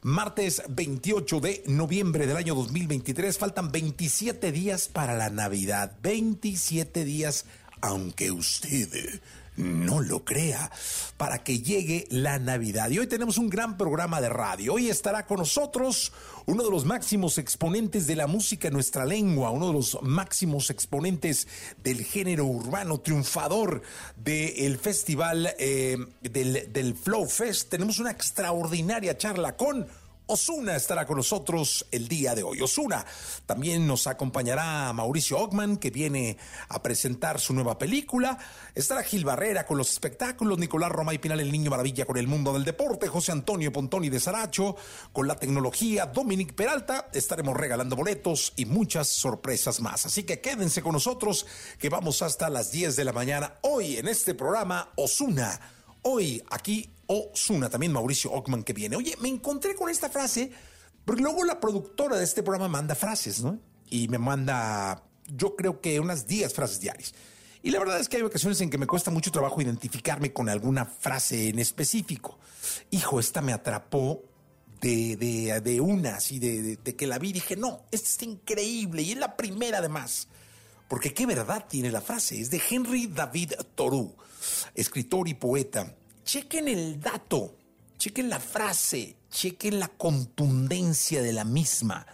martes 28 de noviembre del año 2023. Faltan 27 días para la Navidad. 27 días, aunque usted no lo crea, para que llegue la Navidad. Y hoy tenemos un gran programa de radio. Hoy estará con nosotros uno de los máximos exponentes de la música en nuestra lengua, uno de los máximos exponentes del género urbano, triunfador del festival eh, del, del Flow Fest. Tenemos una extraordinaria charla con Osuna estará con nosotros el día de hoy. Osuna también nos acompañará Mauricio Ockman, que viene a presentar su nueva película. Estará Gil Barrera con los espectáculos, Nicolás Roma y Pinal, el niño maravilla con el mundo del deporte, José Antonio Pontoni de Saracho con la tecnología, Dominic Peralta. Estaremos regalando boletos y muchas sorpresas más. Así que quédense con nosotros, que vamos hasta las 10 de la mañana hoy en este programa Osuna. Hoy aquí Osuna, también Mauricio Ockman que viene. Oye, me encontré con esta frase, porque luego la productora de este programa manda frases, ¿no? Y me manda, yo creo que unas 10 frases diarias. Y la verdad es que hay ocasiones en que me cuesta mucho trabajo identificarme con alguna frase en específico. Hijo, esta me atrapó de, de, de una, así, de, que la vi y dije, no, esta está increíble y es la primera además. Porque qué verdad tiene la frase. Es de Henry David Thoreau, escritor y poeta chequen el dato, chequen la frase, chequen la contundencia de la misma.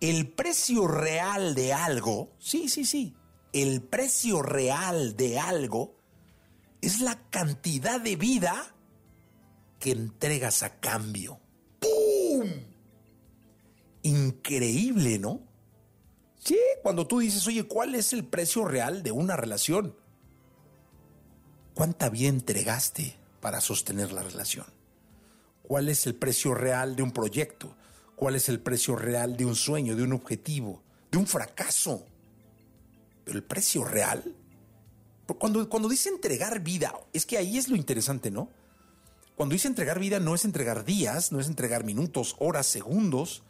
El precio real de algo, sí, sí, sí, el precio real de algo es la cantidad de vida que entregas a cambio. ¡Pum! Increíble, ¿no? Sí, cuando tú dices, oye, ¿cuál es el precio real de una relación? ¿Cuánta vida entregaste? Para sostener la relación? ¿Cuál es el precio real de un proyecto? ¿Cuál es el precio real de un sueño, de un objetivo, de un fracaso? Pero el precio real, cuando, cuando dice entregar vida, es que ahí es lo interesante, ¿no? Cuando dice entregar vida no es entregar días, no es entregar minutos, horas, segundos,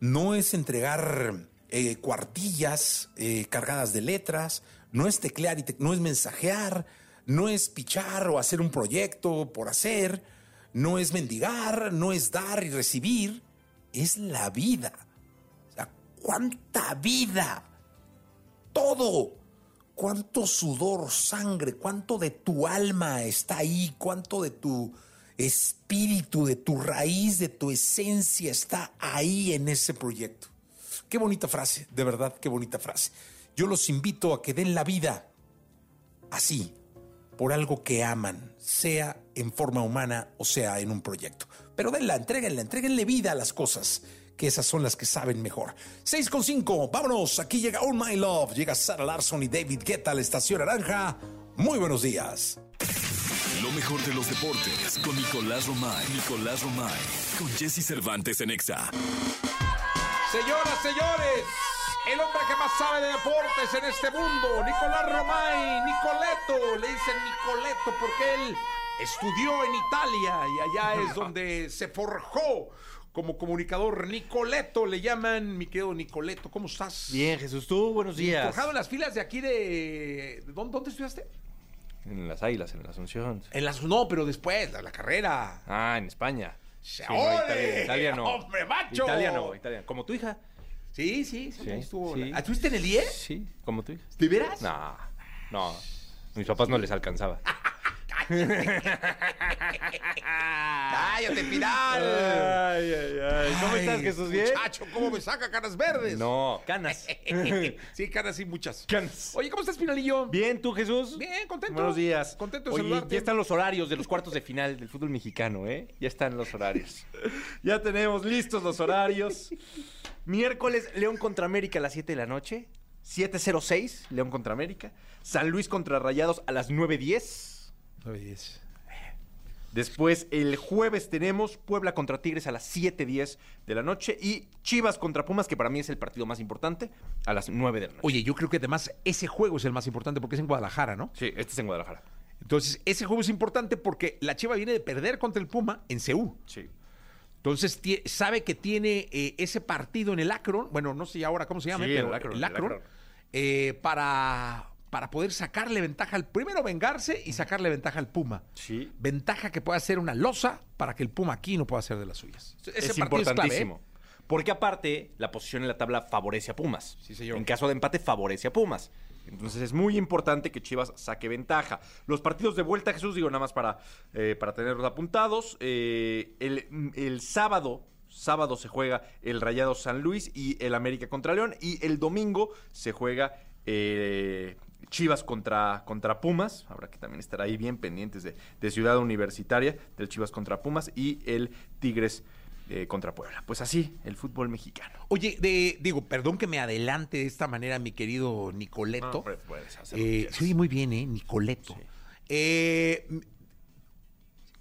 no es entregar eh, cuartillas eh, cargadas de letras, no es teclear y no es mensajear, no es pichar o hacer un proyecto por hacer, no es mendigar, no es dar y recibir, es la vida. O sea, ¿cuánta vida? Todo. ¿Cuánto sudor, sangre, cuánto de tu alma está ahí? ¿Cuánto de tu espíritu, de tu raíz, de tu esencia está ahí en ese proyecto? Qué bonita frase, de verdad, qué bonita frase. Yo los invito a que den la vida así, por algo que aman, sea en forma humana o sea en un proyecto. Pero denla, entréguenla, entréguenle vida a las cosas, que esas son las que saben mejor. 6 con 5, vámonos, aquí llega All My Love, llega Sarah Larson y David Guetta a la Estación Naranja. Muy buenos días. Lo mejor de los deportes con Nicolás Romay. Nicolás Romay. Con Jesse Cervantes en Exa. Señoras, señores, el hombre que más sabe de deportes en este mundo, Nicolás Romay, Nicoleto, le dicen Nicoleto porque él estudió en Italia y allá es donde se forjó como comunicador. Nicoleto le llaman, mi querido Nicoleto, ¿cómo estás? Bien, Jesús, tú, buenos días. Forjado en las filas de aquí de... ¿Dónde, dónde estudiaste? En las Águilas, en la Asunción. En las... No, pero después, la, la carrera. Ah, en España. Sí, Italia, Italia no. ¡Hombre, macho! Italia no, Italia. Como tu hija. Sí, sí, sí. Sí, estuvo. sí. ¿Ah, ¿Estuviste en el IE? Sí, como hija. ¿De veras? No, no. Mis papás no les alcanzaba. ¡Cállate, Piral! Ay, ay, ay. ¿Cómo Ay, estás, Jesús? ¿Bien? Muchacho, ¿cómo me saca caras verdes? No, canas. sí, caras sí, muchas. Canas. Oye, ¿cómo estás, Pinalillo? Bien, ¿tú, Jesús? Bien, contento. Buenos días. Contento de Oye, saludarte. ya están los horarios de los cuartos de final del fútbol mexicano, ¿eh? Ya están los horarios. ya tenemos listos los horarios. Miércoles, León contra América a las 7 de la noche. 7.06, León contra América. San Luis contra Rayados a las 9.10. Después, el jueves tenemos Puebla contra Tigres a las 7.10 de la noche y Chivas contra Pumas, que para mí es el partido más importante, a las 9 de la noche. Oye, yo creo que además ese juego es el más importante porque es en Guadalajara, ¿no? Sí, este es en Guadalajara. Entonces, ese juego es importante porque la Chiva viene de perder contra el Puma en Ceú. Sí. Entonces, sabe que tiene eh, ese partido en el Akron, bueno, no sé ahora cómo se llama, Sí, pero el Akron, el Akron. eh, para, para poder sacarle ventaja al primero vengarse y sacarle ventaja al Puma. Sí. Ventaja que pueda ser una losa para que el Puma aquí no pueda hacer de las suyas. Ese es clave, ¿eh? importantísimo. Porque aparte, la posición en la tabla favorece a Pumas. Sí, señor. En caso de empate, favorece a Pumas. Entonces es muy importante que Chivas saque ventaja. Los partidos de vuelta, Jesús, digo nada más para, eh, para tenerlos apuntados. eh, el, el sábado, sábado se juega el Rayado San Luis y el América contra León. Y el domingo se juega eh, Chivas contra, contra Pumas. Habrá que también estar ahí bien pendientes de, de Ciudad Universitaria, del Chivas contra Pumas y el Tigres eh, contra Puebla. Pues así, el fútbol mexicano. Oye, de- digo, perdón que me adelante de esta manera, mi querido Nicoleto. No, puedes Eh, se oye muy bien, ¿eh? Nicoleto. Sí. Eh,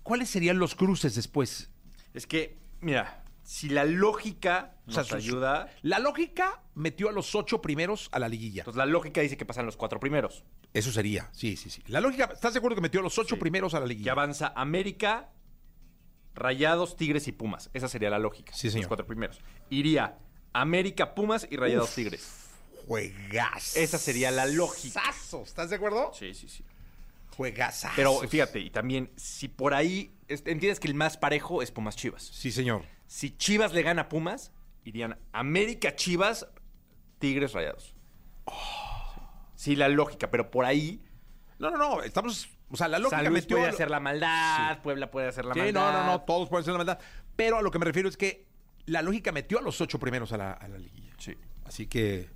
¿Cuáles serían los cruces después? Es que, mira, si la lógica O sea, nos ayuda, La lógica metió a los ocho primeros a la liguilla. entonces la lógica dice que pasan los cuatro primeros. Eso sería, sí, sí, sí. La lógica, ¿estás de acuerdo que metió a los ocho Sí. primeros a la Que liguilla? avanza América, Rayados, Tigres y Pumas. Esa sería la lógica. Sí, señor. Los cuatro primeros. Iría América, Pumas y Rayados, Tigres. Juegas. Esa sería la lógica. ¿Estás de acuerdo? Sí, sí, sí. Juegazazos. Pero fíjate, y también, si por ahí es- entiendes que el más parejo es Pumas Chivas. Sí, señor. Si Chivas le gana a Pumas, irían América, Chivas, Tigres, Rayados. Sí, la lógica, pero por ahí No, no, no. Estamos. O sea, la lógica San Luis metió. puede hacer la maldad, Puebla puede hacer la Sí, maldad. no, no, no. Todos pueden hacer la maldad. Pero a lo que me refiero es que la lógica metió a los ocho primeros a la, a la liguilla. Sí. Así que.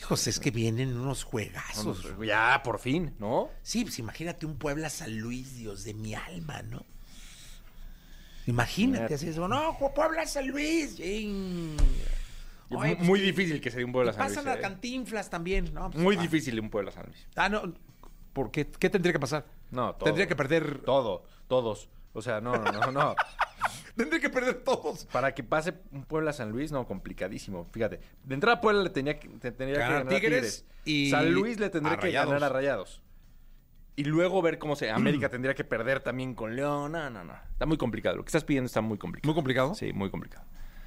Hijos, es que vienen unos juegazos. Ya, por fin, ¿no? Sí, pues imagínate un Puebla San Luis, Dios de mi alma, ¿no? Imagínate así eso. No, Puebla San Luis. Oye, pues, muy difícil que sería un Puebla San Luis. pasan a ¿eh? Cantinflas también, ¿no? Pues, Muy ah, difícil un Puebla San Luis. Ah, no. ¿Por qué? ¿Qué tendría que pasar? No, todo. Tendría que perder. Todo, todos. O sea, no, no, no, no. Tendría que perder todos. Para que pase un Puebla San Luis, no, complicadísimo. Fíjate, de entrada Puebla le tenía que, te- tendría que Ganar a Tigres Tigres. y San Luis le tendría que ganar a Rayados. Y luego ver cómo se. América tendría que perder también con León. No, no, no. Está muy complicado. Lo que estás pidiendo está muy complicado. Muy complicado. Sí, muy complicado.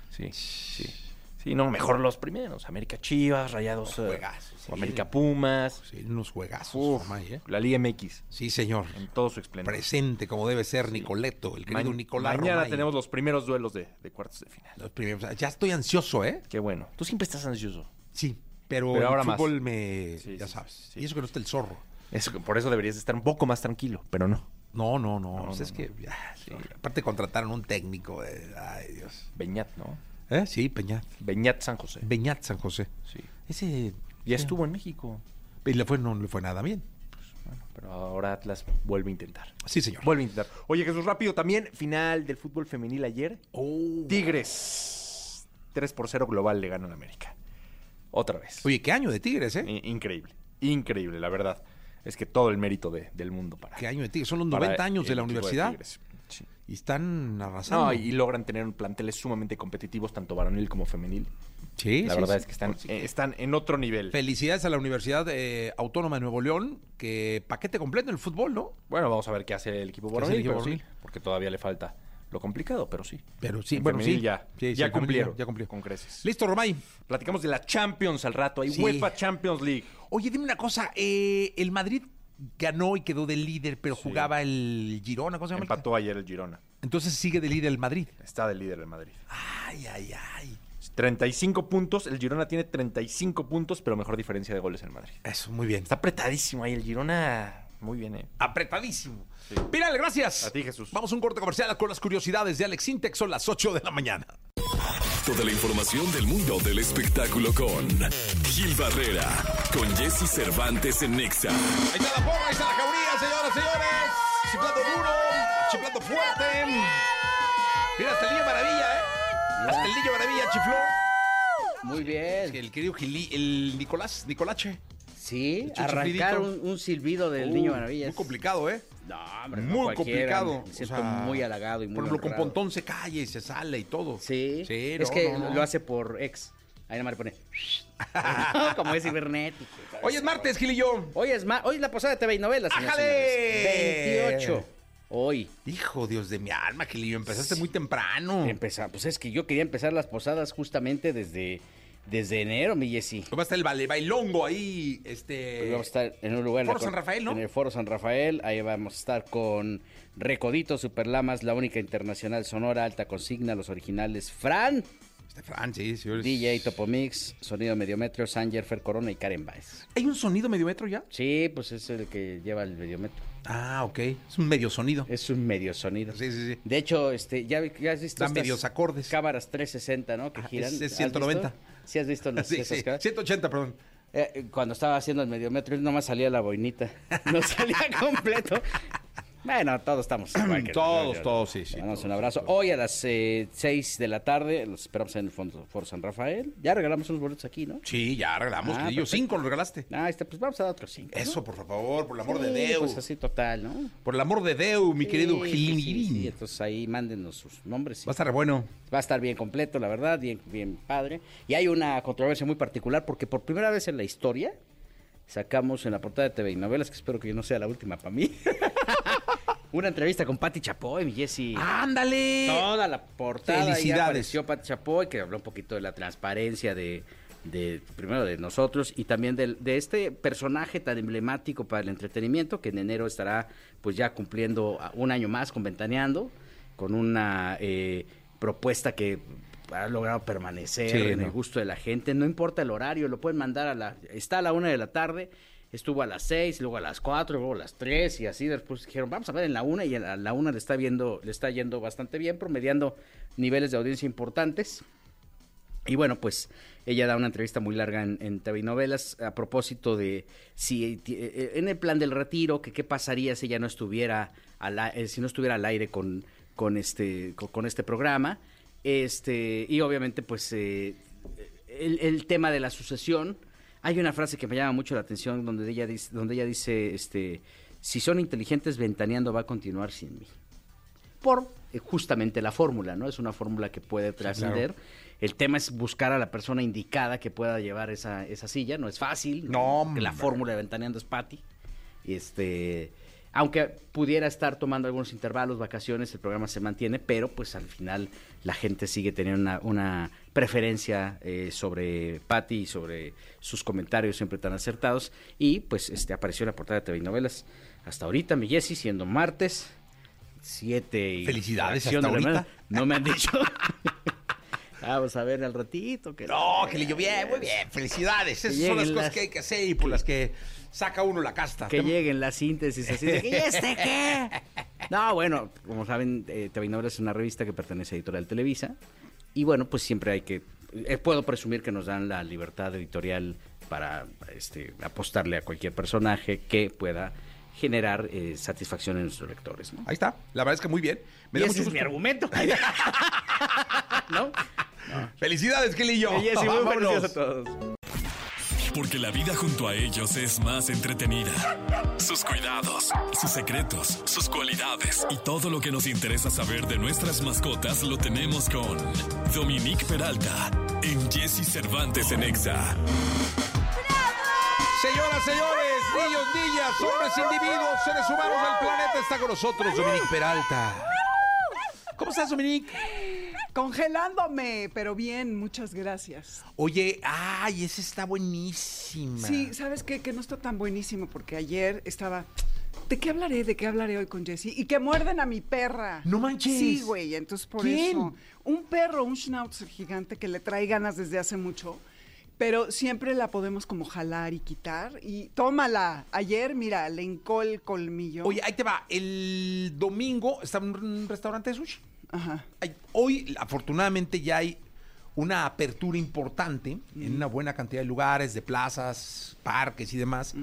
Sí, sí. Sí, no, mejor los primeros. América Chivas, Rayados. eh, juegazos, sí. América Pumas. Sí, unos juegazos. Uf, ¿eh? La Liga MX. Sí, señor. En todo su esplendor. Presente como debe ser Nicoleto, el querido Ma- Nicolás Mañana Romay. tenemos los primeros duelos de, de cuartos de final. Los primeros. Ya estoy ansioso, ¿eh? Qué bueno. Tú siempre estás ansioso. Sí. Pero, Pero ahora el más. fútbol me... Sí, ya sabes. Y eso que no está el zorro. Por eso deberías estar un poco más tranquilo, pero no. No, no, no. No, pues no, es no. que... sí. Aparte contrataron un técnico. eh, Ay, Dios. Beñat, ¿no? ¿Eh? Sí, Peñat. Beñat San José. Beñat San José. Sí. Ese... Ya estuvo en México. Y le fue, no le fue nada bien. Bueno, pero ahora Atlas vuelve a intentar. Sí, señor. Vuelve a intentar. Oye, Jesús, rápido también. Final del fútbol femenil ayer. Oh. Tigres. 3 por 0 global le ganan a América. Otra vez. Oye, qué año de Tigres, ¿eh? Increíble. Increíble, la verdad. Es que todo el mérito de- del mundo para. Qué año de Tigres. Son los para 90 años de la universidad. Sí. y están arrasando. No, y logran tener un planteles sumamente competitivos, tanto varonil como femenil. sí, La sí, verdad sí. es que están, eh, están en otro nivel. Felicidades a la Universidad eh, Autónoma de Nuevo León, que paquete completo en el fútbol, ¿no? Bueno, vamos a ver qué hace el equipo ¿Qué hace el varonil, equipo pero sí, varonil? porque todavía le falta lo complicado, pero sí. Pero sí, En bueno, sí. ya, Sí, sí, ya femenil cumplieron, ya- cumplió. con creces. Listo, Romay. Platicamos de la Champions al rato, hay Sí. UEFA Champions League. Oye, dime una cosa. eh, el Madrid ganó y quedó de líder, pero Sí. jugaba el Girona, ¿cómo se llama? Empató ayer el Girona. Entonces sigue de líder el Madrid. Está de líder el Madrid. Ay, ay, ay. 35 puntos. El Girona tiene 35 puntos, pero mejor diferencia de goles en Madrid. Eso, muy bien. Está apretadísimo ahí el Girona. Muy bien, ¿eh? apretadísimo. Sí. Piral, gracias. A ti, Jesús. Vamos a un corte comercial con las curiosidades de Alex Sintex. Son las 8 de la mañana. Toda la información del mundo del espectáculo con Gil Barrera, con Jesse Cervantes en Nexa. Ahí está la porra, ahí está la jauría, señoras, señores. Chiflando duro, chiflando fuerte. Mira, hasta el niño maravilla, ¿eh? Hasta el niño maravilla chifló. Muy bien. El querido Gili, el Nicolás, Nicolache. Sí, arrancar un, silbido del Uh, Niño Maravilla. Muy complicado, ¿eh? No, hombre, no Muy complicado. Me siento O sea, muy halagado y muy Por ejemplo, con. Pontón se calla y se sale y todo. Sí, Sí, es no, que no, no. lo hace por ex. Ahí nada más le pone. Como es cibernético. Hoy es martes, Gil y yo. Hoy es, ma- hoy es la posada de TV y novelas. ¡Ájale! señores. 28. Hoy. Hijo, Dios de mi alma, Gilillo, empezaste muy temprano. Empezar, pues es que yo quería empezar las posadas justamente desde, desde enero, mi Jessy. Va a estar el bailongo ahí, este... Pues vamos a estar en un lugar. Foro San Rafael, ¿no? En el Foro San Rafael. Ahí vamos a estar con Recodito, Superlamas, La Única Internacional Sonora, Alta Consigna, Los Originales, Fran, Este Fran, sí, señores. DJ Topomix, Sonido Mediometro, Sanger, Fer Corona y Karen Baez. ¿Hay un sonido mediometro ya? Sí, pues es el que lleva el mediometro. Ah, ok. Es un medio sonido. Es un medio sonido. Sí, sí, sí. De hecho, este, ya, ya has visto estas medios acordes. cámaras 360, ¿no? Que Ah, giran. es- es ¿Has 190. visto? Sí, has visto las, Sí, esas sí. cámaras? 180, perdón. Eh, cuando estaba haciendo el mediometro, nomás salía la boinita. No salía completo. Bueno, todos estamos que- Todos, todos, sí, sí, todos, un abrazo. Hoy a las eh, 6 de la tarde, los esperamos en el Fondo- Foro San Rafael. Ya regalamos unos boletos aquí, ¿no? Sí, ya regalamos, Ah, perfecto. Cinco los regalaste. Ah, este, pues vamos a dar otros 5. Eso, por favor, por el amor de Dios. Pues así total, ¿no? Por el amor de Dios, mi querido Sí, Gilín. sí, sí, sí, entonces ahí mándenos sus nombres. Va a estar bueno. Va a estar bien completo, la verdad, bien, bien padre. Y hay una controversia muy particular porque por primera vez en la historia sacamos en la portada de TV y novelas, que espero que no sea la última para mí, una entrevista con Patti Chapoy, mi Jessy. ¡Ándale! Toda la portada Felicidades. apareció Patti Chapoy, que habló un poquito de la transparencia de, de primero de nosotros y también de, este personaje tan emblemático para el entretenimiento que en enero estará pues ya cumpliendo un año más con Ventaneando, con una eh, propuesta que ha logrado permanecer Sí, en ¿no? el gusto de la gente, no importa el horario, lo pueden mandar a la, está a la una de la tarde, estuvo a las seis, luego a las cuatro, luego a las tres y así después dijeron, vamos a ver en la una y a la una le está viendo, le está yendo bastante bien, promediando niveles de audiencia importantes. Y bueno, pues ella da una entrevista muy larga en, en Novelas a propósito de si ti- eh, en el plan del retiro, que qué pasaría si ella no estuviera al, eh, si no estuviera al aire con, con este con, este programa. Este, y obviamente, pues eh, el tema de la sucesión. Hay una frase que me llama mucho la atención donde ella dice, donde ella dice, este, si son inteligentes, ventaneando va a continuar sin mí por eh, justamente la fórmula, ¿no? Es una fórmula que puede trascender. El tema es buscar a la persona indicada que pueda llevar esa, esa silla. No es fácil. No, porque La fórmula de Ventaneando es Patty. Este, aunque pudiera estar tomando algunos intervalos, vacaciones, el programa se mantiene, pero pues al final la gente sigue teniendo una, una preferencia eh, sobre Patty y sobre sus comentarios siempre tan acertados. Y pues este apareció en la portada de TV y Novelas hasta ahorita, mi Jessy, siendo martes. 7 y Felicidades, hasta ahorita. No me han dicho. Vamos a ver al ratito. Que No, Gilillo, bien, muy bien. Felicidades. Esas son las cosas las- que hay que hacer y por las que saca uno la casta. Que lleguen las síntesis así de ¿y este qué? No, bueno, como saben, eh, y es una revista que pertenece a Editorial Televisa. Y bueno, pues siempre hay que. eh, puedo presumir que nos dan la libertad editorial para este, apostarle a cualquier personaje que pueda generar eh, satisfacción en nuestros lectores. ¿no? Ahí está. La verdad es que muy bien. Me Y da ese mucho es mi argumento. ¿No? Felicidades, muy buenos Vámonos. días a todos. Porque la vida junto a ellos es más entretenida. Sus cuidados, sus secretos, sus cualidades y todo lo que nos interesa saber de nuestras mascotas lo tenemos con Dominique Peralta en Jesse Cervantes en Exa. Señoras, señores, niños, niñas, hombres, individuos, seres humanos del planeta, está con nosotros Dominique Peralta. ¿Cómo estás, Dominique? Congelándome, pero bien, muchas gracias. Oye, ay, esa está buenísima. Sí, ¿sabes qué? Que no está tan buenísimo porque ayer estaba ¿De qué hablaré? ¿De qué hablaré hoy con Jessie? Y que muerden a mi perra. No manches. Sí, güey, entonces por ¿Quién? eso. Un perro, un schnauzer gigante que le trae ganas desde hace mucho, pero siempre la podemos como jalar y quitar. Y tómala. Ayer, mira, le hincó el colmillo. Oye, ahí te va. El domingo estaba en un restaurante de sushi. Ajá. Hay- hoy, afortunadamente, ya hay una apertura importante en una buena cantidad de lugares, de plazas, parques y demás,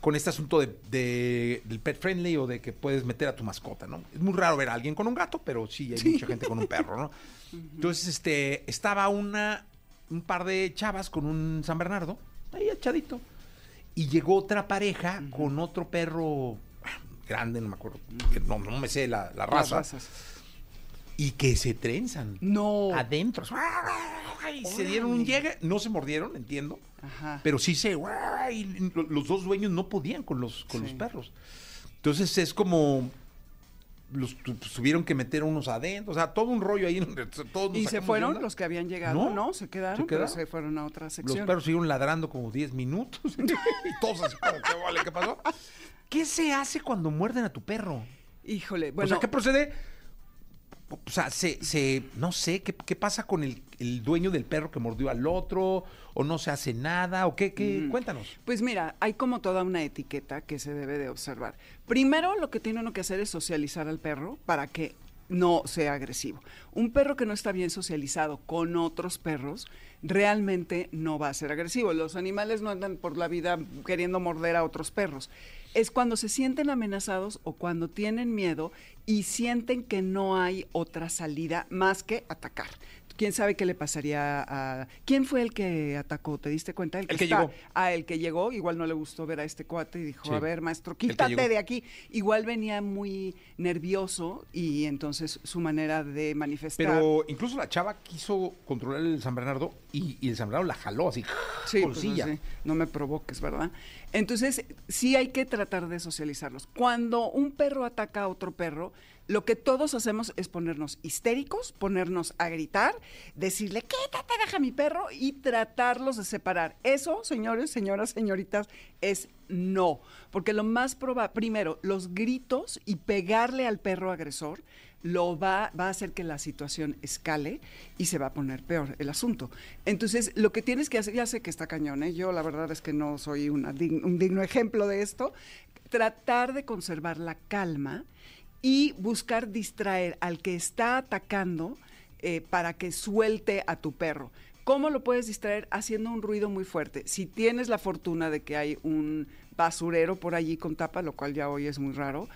con este asunto de, de- del pet friendly o de que puedes meter a tu mascota, ¿no? Es muy raro ver a alguien con un gato, pero sí hay mucha gente con un perro, ¿no? Entonces, este, estaba una, un par de chavas con un San Bernardo, ahí echadito, y llegó otra pareja con otro perro ah, grande, no me acuerdo, que no, no me sé la, la Las raza, razas. Y que se trenzan No. adentro. Y se dieron un llegue, no se mordieron, entiendo, Ajá. pero sí se y los dos dueños no podían con los con Sí. los perros. Entonces es como los pues, tuvieron que meter unos adentro, o sea, todo un rollo ahí. todos ¿Y se fueron los que habían llegado? No, No, se quedaron, se pero se fueron a otra Los sección. perros siguieron ladrando como 10 minutos y todos así ¿qué vale? ¿Qué pasó? ¿Qué se hace cuando muerden a tu perro? Híjole, o bueno. sea, ¿qué procede? O sea, se, se, no sé, ¿qué, qué pasa con el, el dueño del perro que mordió al otro? ¿O no se hace nada? ¿O qué? qué? Cuéntanos. Pues mira, hay como toda una etiqueta que se debe de observar. Primero, lo que tiene uno que hacer es socializar al perro para que no sea agresivo. Un perro que no está bien socializado con otros perros realmente no va a ser agresivo. Los animales no andan por la vida queriendo morder a otros perros. Es cuando se sienten amenazados o cuando tienen miedo y sienten que no hay otra salida más que atacar. ¿Quién sabe qué le pasaría a... ¿Quién fue el que atacó? ¿Te diste cuenta? El que está- llegó. a el que llegó, igual no le gustó ver a este cuate y dijo, Sí. a ver, maestro, que quítate de aquí. Igual venía muy nervioso y entonces su manera de manifestar... Pero incluso la chava quiso controlar el San Bernardo y, y el San Bernardo la jaló así. Sí, pues, sí, no me provoques, ¿verdad? Entonces, sí hay que tratar de socializarlos. Cuando un perro ataca a otro perro, lo que todos hacemos es ponernos histéricos, ponernos a gritar, decirle, quítate, deja mi perro y tratarlos de separar. Eso, señores, señoras, señoritas, es no. Porque lo más probable, primero, los gritos y pegarle al perro agresor lo va, va a hacer que la situación escale y se va a poner peor el asunto. Entonces, lo que tienes que hacer, ya sé que está cañón, ¿eh? yo la verdad es que no soy un digno ejemplo de esto, tratar de conservar la calma y buscar distraer al que está atacando eh, para que suelte a tu perro. ¿Cómo lo puedes distraer? Haciendo un ruido muy fuerte. Si tienes la fortuna de que hay un basurero por allí con tapa, lo cual ya hoy es muy raro,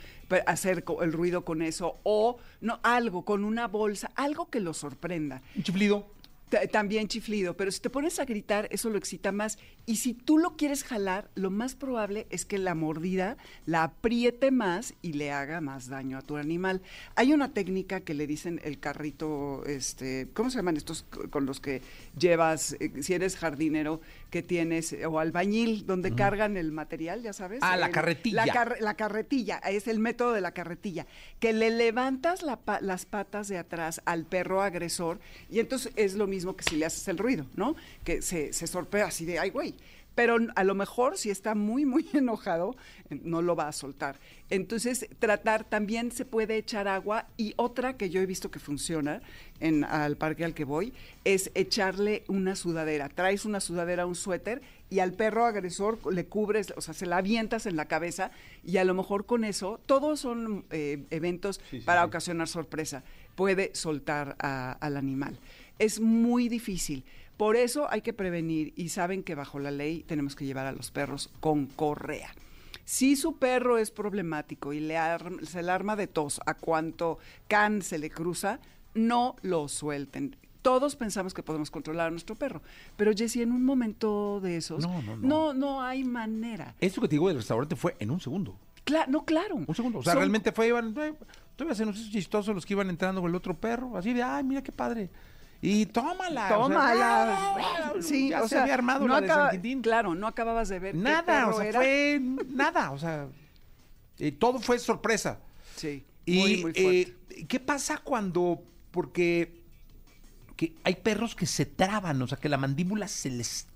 hacer el ruido con eso o no algo con una bolsa, algo que lo sorprenda. Un chiflido. Ta- También chiflido, pero si te pones a gritar, eso lo excita más. Y si tú lo quieres jalar, lo más probable es que la mordida la apriete más y le haga más daño a tu animal. Hay una técnica que le dicen el carrito, este, ¿cómo se llaman estos con los que llevas, eh, si eres jardinero, que tienes, eh, o albañil, donde cargan el material, ya sabes? Ah, la carretilla. La, carre- la carretilla, es el método de la carretilla, que le levantas la pa- las patas de atrás al perro agresor y entonces es lo mismo que si le haces el ruido, ¿no? Que se, se sorprende así de, ay, güey. Pero a lo mejor si está muy, muy enojado, no lo va a soltar. Entonces, tratar, también se puede echar agua y otra que yo he visto que funciona en, al parque al que voy, es echarle una sudadera. Traes una sudadera, un suéter y al perro agresor le cubres, o sea, se la avientas en la cabeza y a lo mejor con eso, todos son eh, eventos para ocasionar sorpresa, puede soltar a- al animal. Es muy difícil. Por eso hay que prevenir y saben que bajo la ley tenemos que llevar a los perros con correa. Si su perro es problemático y le arm- se le arma de tos a cuanto can se le cruza, no lo suelten. Todos pensamos que podemos controlar a nuestro perro, pero Jessy, en un momento de esos, No, no, no. no, no hay manera. Esto que te digo del restaurante fue en un segundo. Cla- no, claro. Un segundo. O sea, Son- realmente fue, iban, eh, todavía se nos hizo chistoso los que iban entrando con el otro perro. Así de, ay, mira qué padre. Y tómala. o sea, Tómala. ah, sí, ya o se sea, había armado no la de San Quintín. Claro, no acababas de ver Nada, o sea, era. fue nada, o sea, eh, todo fue sorpresa. Sí, Y muy, muy fuerte. eh, ¿qué pasa cuando, porque que hay perros que se traban, o sea, que la mandíbula se les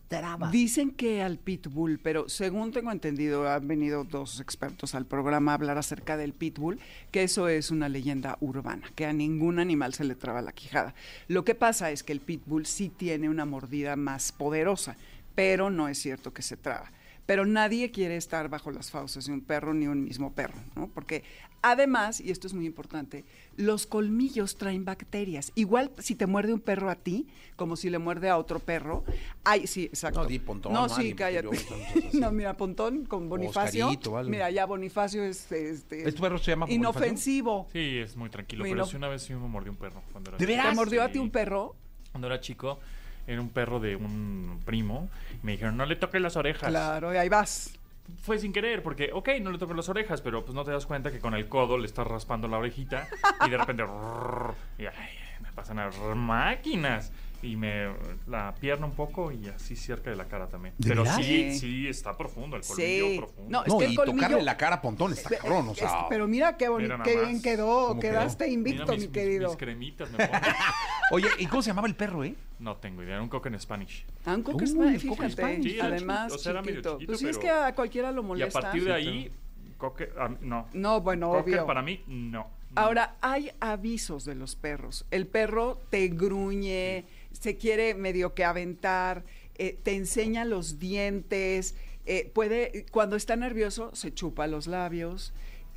Dicen que al pitbull, pero según tengo entendido, han venido dos expertos al programa a hablar acerca del pitbull, que eso es una leyenda urbana, que a ningún animal se le traba la quijada. Lo que pasa es que el pitbull sí tiene una mordida más poderosa, pero no es cierto que se traba. Pero nadie quiere estar bajo las fauces de un perro ni un mismo perro, ¿no? Porque además, y esto es muy importante, los colmillos traen bacterias. Igual si te muerde un perro a ti, como si le muerde a otro perro. Ay, sí, exacto. No, di Pontón, No, no, sí, cállate. no, mira, Pontón con Bonifacio. Oscarito, algo. Mira, ya Bonifacio es este, ¿Es tu perro se llama Bonifacio? inofensivo. Sí, es muy tranquilo. Muy pero no- sí una vez sí me mordió un perro. Cuando era ¿De chico. veras? ¿Te mordió a ti un perro? Cuando era chico, era un perro de un primo. Me dijeron, no le toques las orejas. Claro, y ahí vas. Fue sin querer, porque, ok, no le toques las orejas, pero pues no te das cuenta que con el codo le estás raspando la orejita y de repente... y ay, me pasan a máquinas. Y me la pierna un poco y así cerca de la cara también. ¿De Pero sí, Sí. sí, está profundo, el colmillo Sí. profundo. No, es No, que el y colmillo- tocarle la cara a Pontón está cabrón, o Es- sea... pero mira qué bonito, qué bien quedó, ¿Cómo quedaste quedó? invicto, Mira mis, mi querido. mis cremitas me pongo. Oye, ¿y cómo se llamaba el perro, eh? No tengo idea, era un cocker en Spanish. Ah, un cocker Uy, spaniel, cocker fíjate. Sí, era además chiquito, o sea, era medio chiquito. chiquito, Pues sí, es que a cualquiera lo Y a molesta. partir de ahí, cocker, ah, no. No, bueno, Cocker obvio. para mí, no. Ahora, hay avisos de los perros. El perro te gruñe, se quiere medio que aventar, eh, te enseña los dientes, eh, puede, cuando está nervioso, se chupa los labios,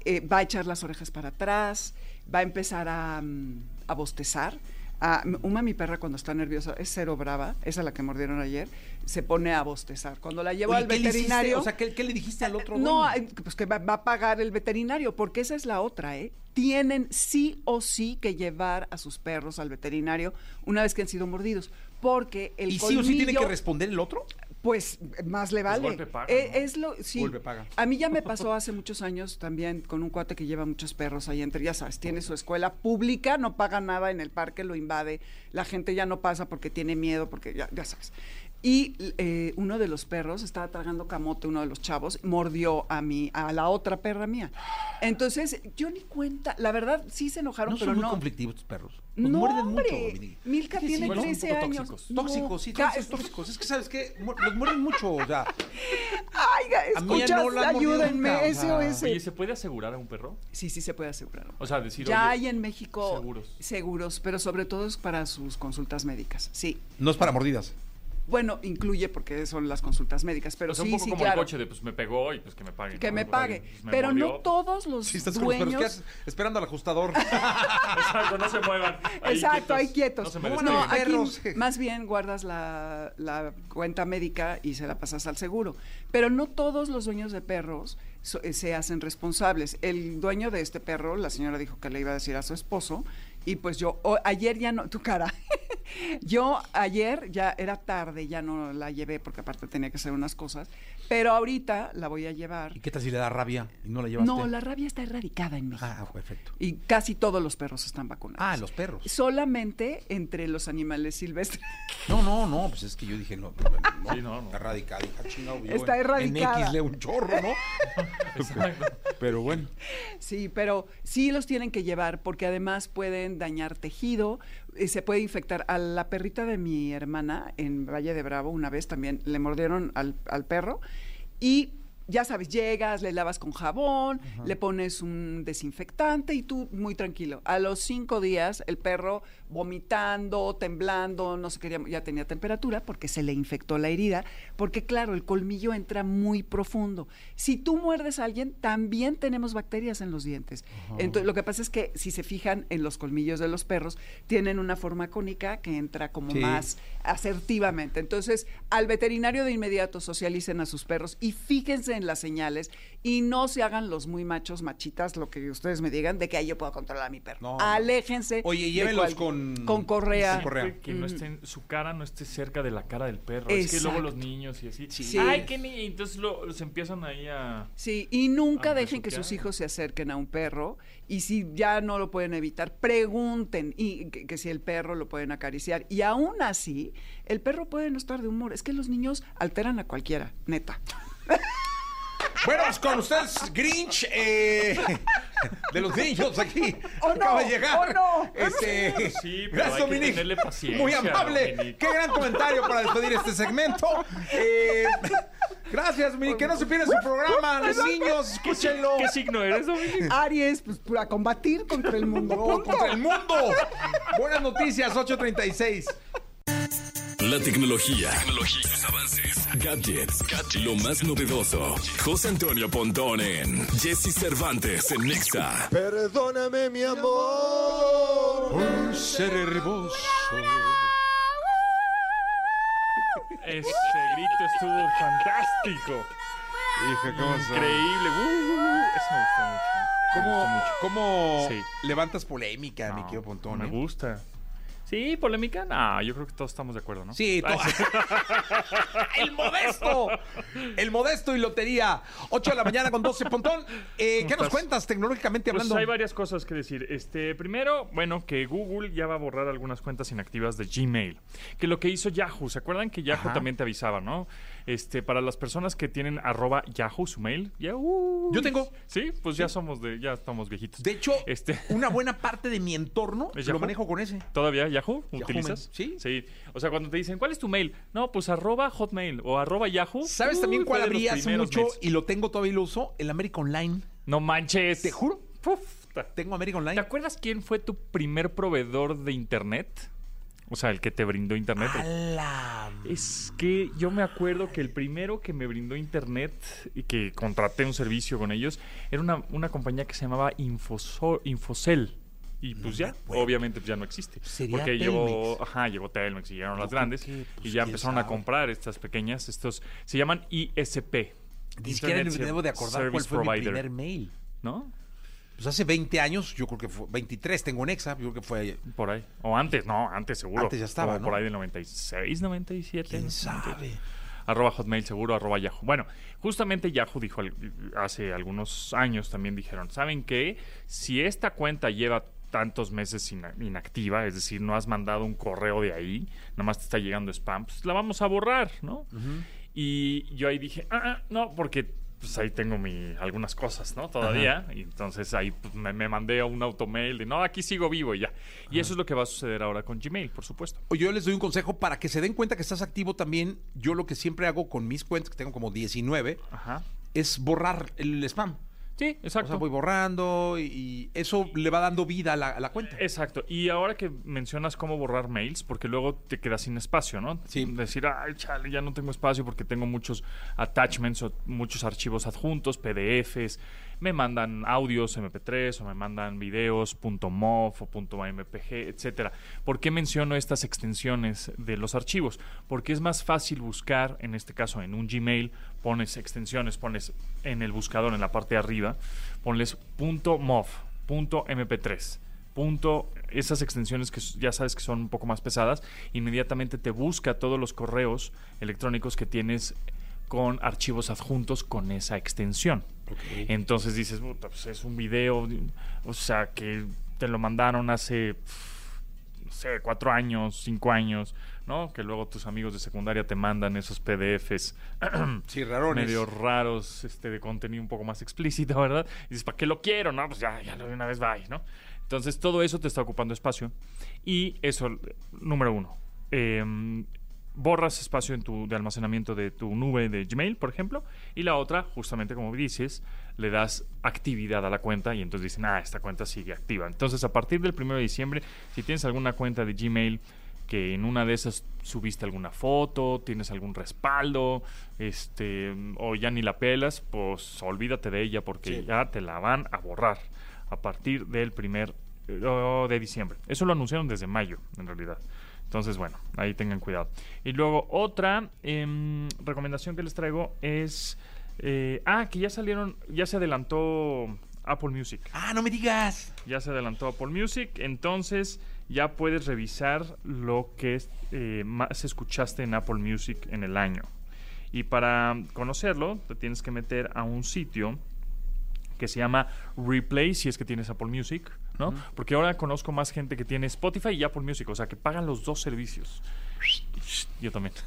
eh, va a echar las orejas para atrás, va a empezar a, mm, a bostezar. Ah, Uma, mi perra, cuando está nerviosa, es cero brava, esa es la que mordieron ayer, se pone a bostezar. Cuando la llevo al veterinario... O sea, ¿qué, qué le dijiste al otro No, dueño? ay, pues que va, va a pagar el veterinario, porque esa es la otra, ¿eh? Tienen sí o sí que llevar a sus perros al veterinario una vez que han sido mordidos, porque el ¿Y sí o sí tiene que responder el otro? Pues más le vale. golpe paga, Eh, ¿no? Es lo, sí. Golpe paga. A mí ya me pasó hace muchos años también con un cuate que lleva muchos perros ahí entre, ya sabes, tiene su escuela pública, no paga nada en el parque, lo invade, la gente ya no pasa porque tiene miedo, porque ya, ya sabes. Y eh, uno de los perros estaba tragando camote, uno de los chavos, mordió a mí, a la otra perra mía. Entonces, yo ni cuenta, la verdad sí se enojaron, No pero son muy no. conflictivos tus perros. Los No, muerden hombre, mucho, Dominique. Milka Sí, tiene igual son un 13 poco años. tóxicos. No, Tóxicos, sí, son tóxicos. Es que, ¿sabes qué? Mu- Los muerden mucho, o sea... Ay, escuchas, no ayúdenme, o sea. SOS. Oye, ¿se puede asegurar a un perro? Sí, sí se puede asegurar. O sea, decir, Ya oye, hay en México seguros. seguros, pero sobre todo es para sus consultas médicas. Sí. No es para mordidas. Bueno, incluye porque son las consultas médicas, pero o sea, sí, un poco sí, como claro. el coche de, pues me pegó y pues que me pague. que ¿no? me Pues, pague. pues, me pero no todos los Si estás con los perros, dueños. ¿qué haces? Esperando al ajustador. Exacto, no se muevan. Ahí Exacto, ahí quietos. No se No, me no, No, despeguen. aquí perros. más bien guardas la, la cuenta médica y se la pasas al seguro. Pero no todos los dueños de perros so- eh, se hacen responsables. El dueño de este perro, la señora dijo que le iba a decir a su esposo, y pues yo, o- ayer ya no, tu cara, yo ayer ya era tarde, ya no la llevé porque aparte tenía que hacer unas cosas, pero ahorita la voy a llevar. ¿Y qué tal si le da rabia y no la llevaste? No, la rabia está erradicada en México. Ah, perfecto. Y casi todos los perros están vacunados. Ah, los perros. Solamente entre los animales silvestres. No, no, no, pues es que yo dije, no, no, Sí, no, no. está radicada, hija, chingado. yo Está en- erradicada. En X leo un chorro, ¿no? Exacto. Pero bueno. Sí, pero sí los tienen que llevar porque además pueden dañar tejido, eh, se puede infectar. A la perrita de mi hermana en Valle de Bravo una vez también le mordieron al, al perro y ya sabes, llegas, le lavas con jabón, le pones un desinfectante y tú muy tranquilo. A los cinco días el perro vomitando, temblando, no se quería, ya tenía temperatura porque se le infectó la herida, porque claro, el colmillo entra muy profundo. Si tú muerdes a alguien, también tenemos bacterias en los dientes. Entonces, lo que pasa es que si se fijan en los colmillos de los perros, tienen una forma cónica que entra como Sí. más asertivamente. Entonces, al veterinario de inmediato socialicen a sus perros y fíjense en las señales y no se hagan los muy machos, machitas, lo que ustedes me digan, de que ahí yo puedo controlar a mi perro. No. Aléjense. Oye, llévenlos cual- con- Con correa. con correa. Que no estén, su cara no esté cerca de la cara del perro. Es que luego los niños y así. Sí. Ay, qué ni. Entonces lo, se empiezan ahí a. Sí, y nunca dejen que sus hijos se acerquen a un perro y si ya no lo pueden evitar, pregunten y que, que si el perro lo pueden acariciar. Y aún así, el perro puede no estar de humor. Es que los niños alteran a cualquiera, neta. Bueno, pues con ustedes, Grinch. eh, de los niños aquí. ¡Oh, Acaba no! de llegar. ¡Oh, no! Este, Sí, pero gracias, hay que Dominique. tenerle paciencia, Muy amable. Dominique. Qué gran comentario para despedir este segmento. Eh, gracias, Dominique. Que no se pierda su programa. Los niños, escúchenlo. ¿Qué signo eres, Dominique? Aries, pues para combatir contra el mundo. No, contra el mundo. Buenas noticias, 836. La tecnología, sus avances, gadgets, lo más novedoso. José Antonio Pontón en Jesse Cervantes en Nexa. Perdóname, mi amor. Un ser hermoso. Ese grito estuvo fantástico. Increíble. Uh, uh, uh. Eso me gustó mucho. Me ¿Cómo, gustó mucho. cómo Sí. levantas polémica, mi querido Pontón? Me eh? gusta. Sí, polémica. No, yo creo que todos estamos de acuerdo, ¿no? Sí, to- el modesto. El modesto y lotería. 8 de la mañana con 12 Pontón. Eh, ¿Qué nos cuentas tecnológicamente Pues hablando? hay varias cosas que decir. Este, primero, bueno, que Google ya va a borrar algunas cuentas inactivas de Gmail. Que lo que hizo Yahoo, ¿se acuerdan que Yahoo Ajá. también te avisaba, no? Este, para las personas que tienen arroba Yahoo su mail, Yahoo. Yo tengo. Sí, pues ya somos de, ya estamos viejitos. De hecho, Este- una buena parte de mi entorno ¿Es lo Yahoo? manejo con ese. ¿Todavía Yahoo? ¿Utilizas? Sí. Sí. O sea, cuando te dicen, ¿cuál es tu mail? No, pues arroba Hotmail o arroba Yahoo. ¿Sabes también cuál abrí hace mucho mails. y lo tengo todavía y lo uso? El América Online. No manches. Te juro. Puf. Tengo América Online. ¿Te acuerdas quién fue tu primer proveedor de internet? O sea, el que te brindó internet. ¡Ala! Es que yo me acuerdo que el primero que me brindó internet y que contraté un servicio con ellos era una, una compañía que se llamaba Infoso- Infocel. Y pues ya, obviamente pues ya no existe. Sería porque llegó, Telmex. ajá, llegó Telmex y llegaron las grandes que, pues, y ya empezaron a comprar estas pequeñas, estos se llaman ISP. Ni siquiera debo de acordar cuál Service fue mi Provider, primer mail. ¿No? Pues hace 20 años, yo creo que fue 23, tengo un exa, yo creo que fue Por ahí. O antes, no, antes seguro. Antes ya estaba, Como Por ¿no? ahí del 96, 97. quién ¿no? sabe. arroba hotmail seguro, arroba Yahoo. Bueno, justamente Yahoo dijo hace algunos años también dijeron, ¿saben qué? Si esta cuenta lleva tantos meses ina- inactiva, es decir, no has mandado un correo de ahí, nada más te está llegando spam, pues la vamos a borrar, ¿no? Y yo ahí dije, ah, ah, no, porque pues ahí tengo mi, algunas cosas, ¿no? Todavía. Y entonces ahí pues, me, me mandé a un automail de, no, aquí sigo vivo y ya. Y eso es lo que va a suceder ahora con Gmail, por supuesto. Yo les doy un consejo para que se den cuenta que estás activo también. Yo lo que siempre hago con mis cuentas, que tengo como 19, Ajá. es borrar el spam. Sí, O exacto. sea, voy borrando y, y eso le va dando vida a la, a la cuenta. Exacto. Y ahora que mencionas cómo borrar mails, porque luego te quedas sin espacio, ¿no? Sí. Decir, ay, chale, ya no tengo espacio porque tengo muchos attachments o muchos archivos adjuntos, PDFs. Me mandan audios MP3 o me mandan videos .mov o .mpg, etcétera. ¿Por qué menciono estas extensiones de los archivos? Porque es más fácil buscar, en este caso en un Gmail, pones extensiones, pones en el buscador en la parte de arriba, ponles .mov, .mp3, punto, esas extensiones que ya sabes que son un poco más pesadas, inmediatamente te busca todos los correos electrónicos que tienes con archivos adjuntos con esa extensión. Entonces dices, "Puta, pues es un video, o sea, que te lo mandaron hace, no sé, cuatro años, cinco años, ¿no? Que luego tus amigos de secundaria te mandan esos PDFs Sí, rarones. medio raros, este, de contenido un poco más explícito, ¿verdad? Y dices, ¿para qué lo quiero? No, pues ya, ya lo de una vez va, ¿no? Entonces, todo eso te está ocupando espacio. Y eso, número uno, em, borras espacio en tu, de almacenamiento de tu nube de Gmail, por ejemplo. Y la otra, justamente como dices, le das actividad a la cuenta y entonces dicen, ah, esta cuenta sigue activa. Entonces, a partir del 1 de diciembre, si tienes alguna cuenta de Gmail que en una de esas subiste alguna foto, tienes algún respaldo, este, o ya ni la pelas, pues olvídate de ella porque Sí. ya te la van a borrar a partir del primer eh, de diciembre. Eso lo anunciaron desde mayo, en realidad. Entonces, bueno, ahí tengan cuidado. Y luego otra em, recomendación que les traigo es, eh, ah, que ya salieron, ya se adelantó Apple Music. Ah, no me digas. Ya se adelantó Apple Music, entonces ya puedes revisar lo que eh, más escuchaste en Apple Music en el año. Y para conocerlo, te tienes que meter a un sitio que se llama Replay, si es que tienes Apple Music, ¿no? Porque ahora conozco más gente que tiene Spotify y Apple Music, o sea, que pagan los dos servicios. Yo también.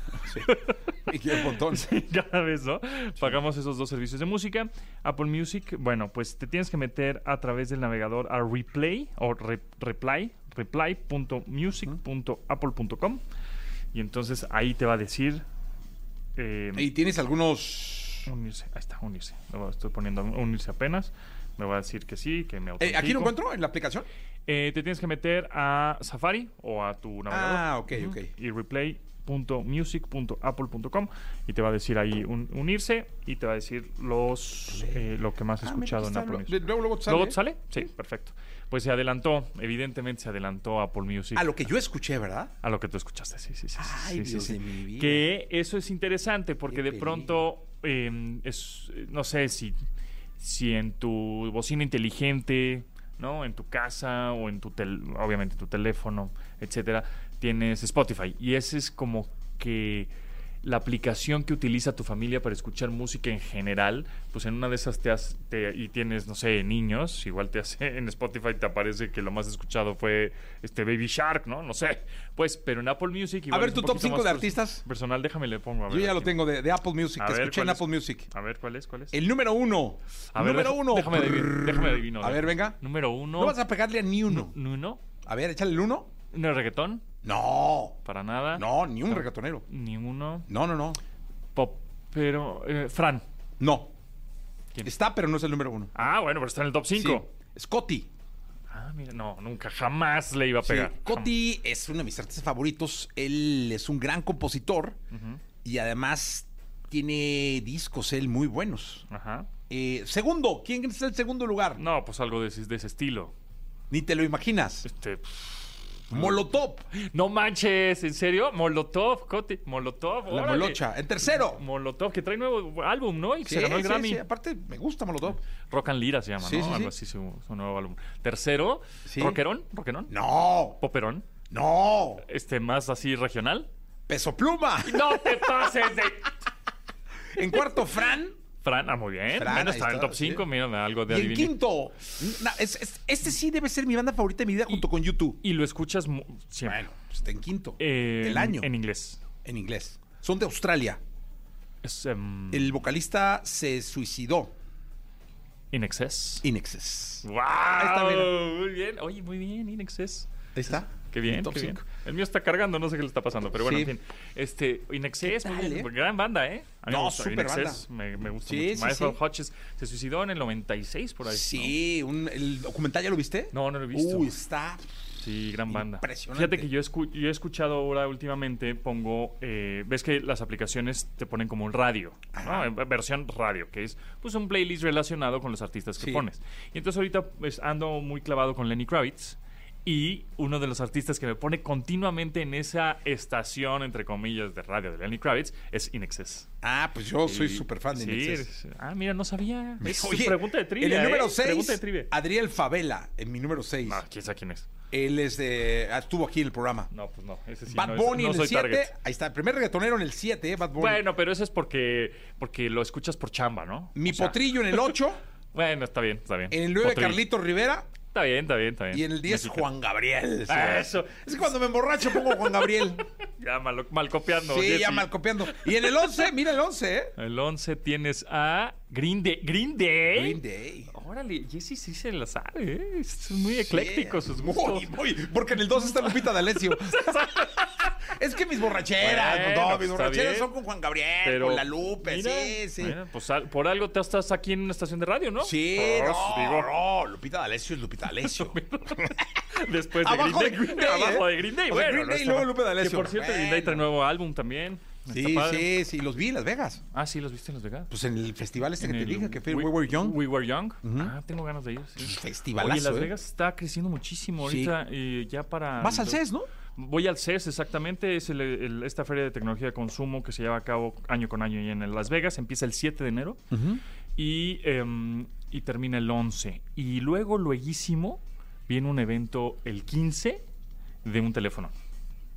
Y quiero un montón. Cada vez, ¿no? Pagamos esos dos servicios de música. Apple Music, bueno, pues te tienes que meter a través del navegador a Replay o re- Reply, reply.music.apple.com y entonces ahí te va a decir eh, ¿Y tienes algunos... unirse. Ahí está, unirse. Lo estoy poniendo unirse apenas. Me va a decir que sí, que me Eh. ¿Aquí lo encuentro en la aplicación? Eh, te tienes que meter a Safari o a tu navegador. Ah, ok, ok. Y replay.music.apple.com y te va a decir ahí un- unirse y te va a decir los eh, lo que más he Ah, escuchado en. Apple Music. Luego, luego te sale. ¿Luego te sale? Sí, perfecto. Pues se adelantó, evidentemente se adelantó Apple Music A lo que yo escuché, ¿verdad? a lo que tú escuchaste, sí, sí, sí. Ay, sí, Dios sí. de mi vida. Que eso es interesante porque Qué de peligro. pronto eh, es, no sé si, si en tu bocina inteligente, ¿no? En tu casa o en tu, tel- obviamente tu teléfono, etcétera, tienes Spotify y ese es como que la aplicación que utiliza tu familia para escuchar música en general, pues en una de esas te, has- te- y tienes, no sé, niños, igual te hace en Spotify te aparece que lo más escuchado fue este Baby Shark, ¿no? No sé. Pues, pero en Apple Music igual ver, tu top poquito cinco más de pers- artistas. Personal, déjame le pongo a ver. Yo ya lo tengo de, de Apple Music, A que ver, escuché en. Apple Music. A ver, ¿cuál es? ¿Cuál es? El número uno. A ver, número deja- uno. Déjame adivino. Déjame adivino. A ver, venga. Número uno. No vas a pegarle a ni uno. Ni uno. A ver, échale el uno. ¿No reggaetón? No. Para nada. No, ni un reggaetonero. Ni uno. No, no, no. Pop. Pero. eh, Fran. No. ¿Quién? Está, pero no es el número uno. Ah, bueno, pero está en el top 5. Sí. Scotty. Ah, mira, no, nunca, jamás le iba a Sí. pegar. Scotty es uno de mis artistas favoritos. Él es un gran compositor y además tiene discos él muy buenos. Ajá. Eh, segundo, ¿quién es el segundo lugar? No, pues algo de, de ese estilo. Ni te lo imaginas. Este. Molotov. No manches, ¿en serio? Molotov, Coti. Molotov. La órale. molocha. En tercero. Molotov, que trae nuevo álbum, ¿no? Y Sí, se ganó el sí, Grammy. sí, Aparte, me gusta Molotov. Rock and Lira se llama, Sí, ¿no? sí, Algo sí. así su, su nuevo álbum. Tercero. Rockerón, Rockerón. No. Poperón. No. Este, más así regional. Peso Pluma. No te pases de. En cuarto, Fran. Fran, ah, muy bien. Fran, ahí está en el está, top 5, sí. mira, algo de Y adivinar. quinto. na- es- es- este sí debe ser mi banda favorita de mi vida junto con YouTube. Y lo escuchas siempre. Bueno, está en quinto. Eh, del año. En inglés. en inglés. Son de Australia. Es em, El vocalista se suicidó. In Excess. In Excess. ¡Wow! está, mira. Muy bien. Oye, muy bien, In Excess. Ahí está. Qué bien, Top qué bien. El mío está cargando, no sé qué le está pasando, pero bueno, Sí. en fin. Este, In Excess, ¿Qué muy tal, bien, eh? gran banda, ¿eh? A mí No, me gusta, Excess, me, me gusta Sí, mucho. sí, Michael. Hodges se suicidó en el 96 por ahí. Sí, un- el documental ya lo viste. No, no lo he visto. Uy, está. Sí, gran banda. Impresionante. Fíjate que yo, escu- yo he escuchado ahora últimamente, pongo, eh, ves que las aplicaciones te ponen como un radio, ¿no? En versión radio, que es pues un playlist relacionado con los artistas que Sí. pones. Y entonces ahorita pues, ando muy clavado con Lenny Kravitz y uno de los artistas que me pone continuamente en esa estación, entre comillas, de radio de Lenny Kravitz es In Excess. Ah, pues yo soy súper fan de sí, In Excess. eres- Ah, mira, no sabía. Es Oye, pregunta de trivia. En el número ¿eh? 6, Pregunta de trivia. Adriel Favela, en mi número 6. No, quién sabe quién es. Él es de. ah, Estuvo aquí en el programa. No, pues no. Ese sí Bad no es- Bunny no en el 7. target. Ahí está, el primer reggaetonero en el 7, eh, Bad Bunny. Bueno, pero eso es porque, porque lo escuchas por chamba, ¿no? Mi O sea, potrillo en el 8. Bueno, está bien, está bien. En el 9, Potrillo. Carlito Rivera. Está bien, está bien, está bien. Y en el 10, Mexicano. Juan Gabriel. Ah, eso. Es que cuando me emborracho pongo Juan Gabriel. Ya mal, mal copiando. sí, Jessy. ya mal copiando. Y en el 11, mira el 11, ¿eh? El 11 tienes a Green Day. ¿Green Day? Green Day. Órale, Jesse sí se la sabe, ¿eh? Es muy ecléctico sus gustos. Muy, muy. Porque en el 2 está Lupita D'Alessio. es que mis borracheras, Bueno, no, pues mis está borracheras bien. son con Juan Gabriel, Pero, con la Lupe, mira, sí, sí. mira, pues por algo te estás aquí en una estación de radio, ¿no? Sí, Pues, no, digo, no, Lupita D'Alessio es Lupita D'Alessio. Después de Abajo Green de Day. Green Day, Abajo de Green Day, O bueno. Green Day y luego. Lupe D'Alessio. Que por cierto, Green Day Bueno. trae nuevo álbum también. Sí, sí, sí, los vi en Las Vegas. Ah, sí, los viste en Las Vegas. Pues en el festival este En que te dije, que fue We, We Were Young. We Were Young. Ah, tengo ganas de ir. Sí. Festivalazo, Las ¿eh? Vegas está creciendo muchísimo Sí. ahorita. eh, ya para. Vas al CES, ¿no? Voy al CES, exactamente. Es el- el- esta feria de tecnología de consumo que se lleva a cabo año con año y en Las Vegas. Empieza el 7 de enero y, em, y termina el 11. Y luego, lueguísimo, viene un evento el 15 de un teléfono.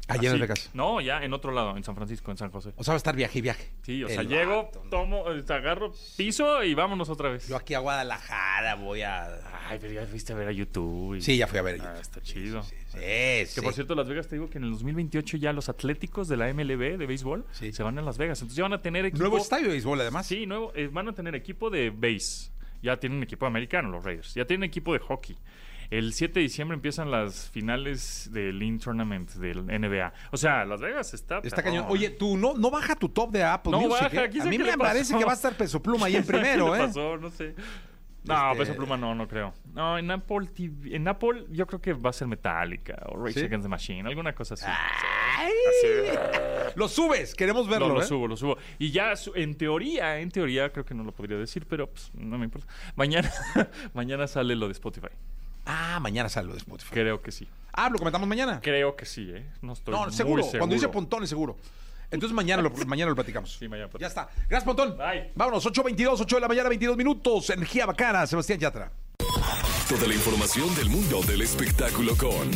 Allá en Vegas. No, ya en otro lado, en San Francisco, en San José. O sea, va a estar viaje y viaje. Sí, o sea, llego, vato, ¿no? tomo, eh, agarro piso y vámonos otra vez. Yo aquí a Guadalajara voy a... Ay, pero ya fuiste a ver a YouTube. y- Sí, ya fui a ver. Ah, está chido. Sí, Que sí. por cierto, Las Vegas te digo que en el 2028 ya los atléticos de la MLB de béisbol Sí. se van a Las Vegas. Entonces ya van a tener equipo. Nuevo estadio de béisbol, además. Sí, nuevo, eh, van a tener equipo de base. Ya tienen equipo americano los Raiders. Ya tienen equipo de hockey. El 7 de diciembre empiezan las finales del Lean Tournament del NBA. O sea, Las Vegas está. Está cañón. Oye, tú no, no baja tu top de Apple No Music. baja, ¿eh? A mí me parece que va a estar Peso Pluma ahí en ¿Qué le primero, ¿eh? pasó? No sé. No, Este- Peso Pluma no, no creo. No, en Apple TV, en Apple yo creo que va a ser Metallica o Rage ¿Sí? Against the Machine, alguna cosa así. Ay. Así. Lo subes, queremos verlo, Lo, lo ¿eh? subo, lo subo. Y ya, en teoría, en teoría, creo que no lo podría decir, pero pues, no me importa. Mañana, mañana sale lo de Spotify. Ah, mañana sale lo de Spotify. Creo que sí. Ah, ¿lo comentamos mañana? Creo que sí, ¿eh? No estoy No, muy seguro. seguro. Cuando dice Pontón es seguro. Entonces mañana lo, mañana lo platicamos. Sí, mañana Ya está. Gracias, Pontón. Bye. Vámonos, 8.22, 8 de la mañana, 22 minutos. Energía bacana, Sebastián Yatra. Toda la información del mundo del espectáculo con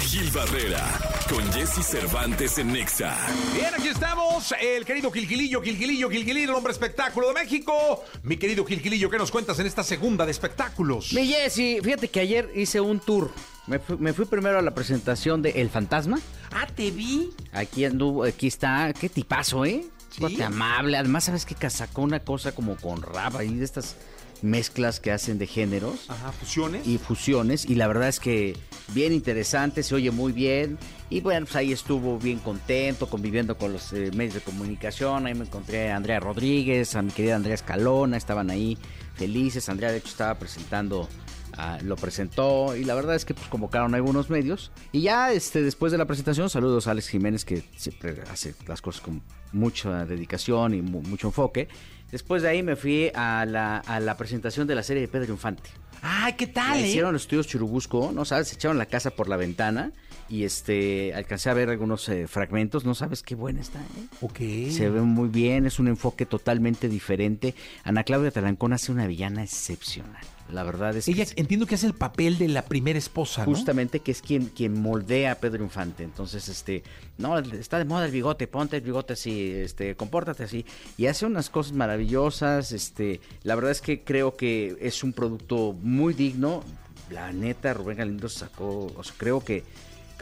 Gil Barrera, con Jesse Cervantes en Nexa. Bien, aquí estamos. El querido Gilgilillo, Gilgilillo, Gilgilillo, el hombre espectáculo de México. Mi querido Gilgilillo, ¿qué nos cuentas en esta segunda de espectáculos? Mi Jessy, fíjate que ayer hice un tour. Me fui, me fui primero a la presentación de El Fantasma. Ah, te vi. Aquí anduvo, aquí está. Qué tipazo, ¿eh? Sí. Cuate amable. Además, ¿sabes qué? Sacó una cosa como con rap ahí de estas mezclas que hacen de géneros Ajá, fusiones. y fusiones. Y la verdad es que bien interesante, se oye muy bien. Y bueno, pues ahí estuvo bien contento, conviviendo con los eh, medios de comunicación. Ahí me encontré a Andrea Rodríguez, a mi querida Andrea Escalona, estaban ahí felices. Andrea, de hecho, estaba presentando. Ah, lo presentó y la verdad es que pues convocaron a algunos medios. Y ya este después de la presentación saludos a Alex Jiménez que siempre hace las cosas con mucha dedicación y mu- mucho enfoque. Después de ahí me fui a la, a la presentación de la serie de Pedro Infante. Ay, ¿qué tal, eh? hicieron los estudios Churubusco, ¿no sabes? Se echaron la casa por la ventana y este alcancé a ver algunos eh, fragmentos, no sabes qué buena está, ¿eh? Ok. Se ve muy bien, es un enfoque totalmente diferente. Ana Claudia Talancón hace una villana excepcional. La verdad es Ella que entiendo que hace el papel de la primera esposa, ¿no? justamente que es quien quien moldea a Pedro Infante. Entonces, este, no, está de moda el bigote, ponte el bigote así, este, compórtate así y hace unas cosas maravillosas, este, la verdad es que creo que es un producto muy digno. La neta Rubén Galindo sacó, o sea, creo que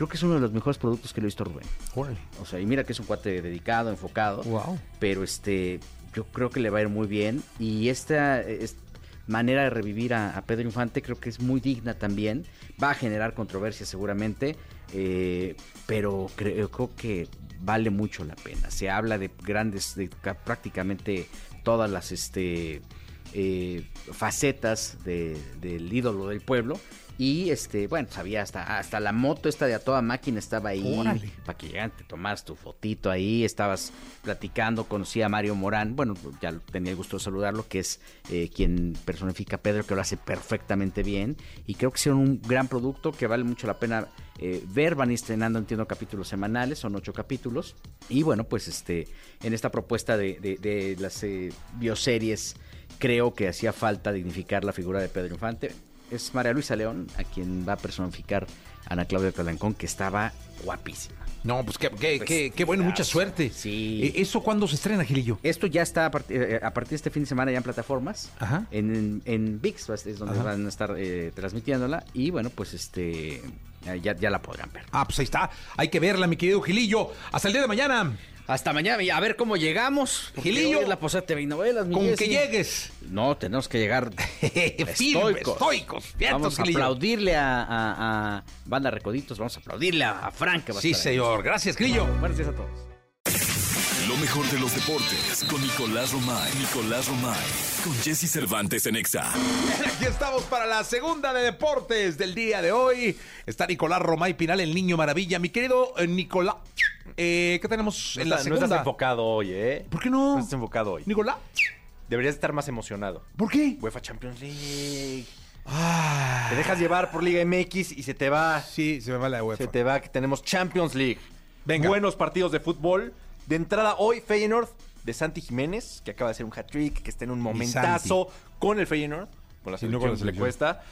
creo que es uno de los mejores productos que lo he visto Rubén. Órale. O sea, y mira que es un cuate dedicado, enfocado. Wow. Pero este, yo creo que le va a ir muy bien. Y esta es- manera de revivir a, a Pedro Infante creo que es muy digna también. Va a generar controversia seguramente. eh, pero creo, creo que vale mucho la pena. Se habla de grandes, de ca- prácticamente todas las este eh, facetas de- del ídolo del pueblo. Y este, bueno, sabía hasta, hasta la moto esta de a toda máquina estaba ahí Órale. para que llegaran, te tomaras tu fotito ahí, estabas platicando, conocí a Mario Morán, bueno, ya tenía el gusto de saludarlo, que es eh, quien personifica a Pedro, que lo hace perfectamente bien, y creo que hicieron un gran producto que vale mucho la pena eh, ver, van estrenando, entiendo, capítulos semanales, son ocho capítulos, y bueno, pues este, en esta propuesta de, de- de las eh, bioseries, creo que hacía falta dignificar la figura de Pedro Infante, es María Luisa León, a quien va a personificar Ana Claudia Talancón, que estaba guapísima. No, pues qué, qué, qué, qué bueno, mucha suerte. Sí. Eh, ¿Eso cuándo se estrena, Gilillo? Esto ya está a partir, eh, a partir de este fin de semana ya en plataformas. Ajá. En, en, VIX es donde Ajá. van a estar eh, transmitiéndola. Y bueno, pues este ya, ya la podrán ver. Ah, pues ahí está. Hay que verla, mi querido Gilillo. Hasta el día de mañana. Hasta mañana, y a ver cómo llegamos. Gilillo. la Posada TV novelas, Con que llegues. No, tenemos que llegar estoicos. Vientos, Vamos a Gilillo. aplaudirle a, a- a Banda Recoditos, vamos a aplaudirle a, a Frank. que va a Sí, ahí. señor. Gracias, Gilillo. Buenos días a todos. Lo mejor de los deportes con Nicolás Romay. Nicolás Romay. Con Jesse Cervantes en Exa. Aquí estamos para la segunda de deportes del día de hoy. Está Nicolás Romay Pinal, el niño maravilla. Mi querido eh, Nicolás, eh, ¿qué tenemos en la no segunda? estás enfocado hoy, ¿eh? ¿Por qué no? No estás enfocado hoy. Nicolás, Deberías estar más emocionado. ¿por qué? UEFA Champions League. Ah, Te dejas llevar por Liga MX y se te va. sí, se me va la UEFA. Se te va que tenemos Champions League. Venga. Buenos partidos de fútbol. De entrada hoy, Feyenoord de Santi Jiménez, que acaba de hacer un hat-trick, que está en un momentazo con el Feyenoord. Con la Sí, no selección con la que le selección. cuesta.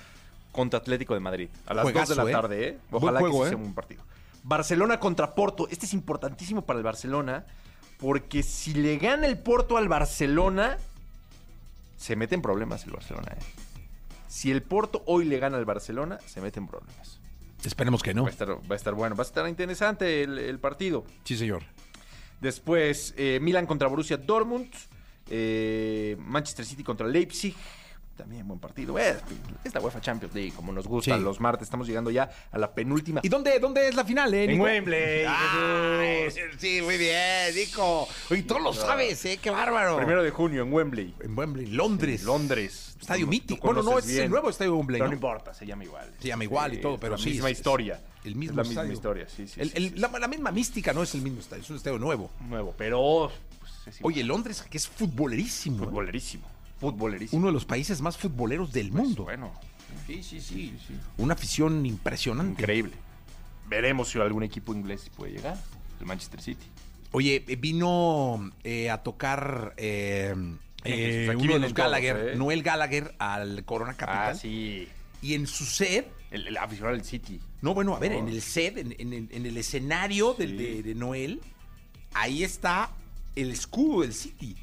Contra Atlético de Madrid. A las Juegazo, 2 de la ¿eh? tarde, ¿eh? Ojalá juego, que ¿eh? sea un buen partido. Barcelona contra Porto. Este es importantísimo para el Barcelona porque si le gana el Porto al Barcelona, se mete en problemas el Barcelona. ¿eh? Si el Porto hoy le gana al Barcelona, se mete en problemas. Esperemos que no. Va, a estar, va a estar bueno, va a estar interesante el, el partido. Sí, señor. Después, eh, Milan contra Borussia Dortmund. eh, Manchester City contra Leipzig. También buen partido. Eh, es la UEFA Champions League, como nos gusta Sí. los martes. Estamos llegando ya a la penúltima. ¿Y dónde, dónde es la final, eh, En Nico? Wembley. Sí, muy bien, Nico. Oye, tú lo sabes, ¿eh? Qué bárbaro. Primero de junio en Wembley. En Wembley, Londres. Londres. Estadio mítico. Bueno, no, es el nuevo estadio Wembley, Pero ¿no? no importa, se llama igual. Se llama igual y todo, es pero la sí, misma es- historia. el mismo Es la misma historia, sí, sí. El- sí, el- sí, la, la misma mística no es el mismo estadio, es un estadio nuevo. Nuevo, pero. pues. Oye, Londres, que es futbolerísimo. ¿eh? Futbolerísimo. Uno de los países más futboleros del mundo. Pues, Bueno, Sí, sí, sí. Una afición impresionante. increíble. Veremos si algún equipo inglés puede llegar. El Manchester City. Oye, eh, vino eh, a tocar eh, eh, uno de los todos, Gallagher, ¿eh? Noel Gallagher, al Corona Capital. Ah, sí. Y en su set, El, el aficionado del City. no, bueno, a ver, Oh. en el set, en, en el, en el escenario del- Sí. de, de Noel, ahí está el escudo del City.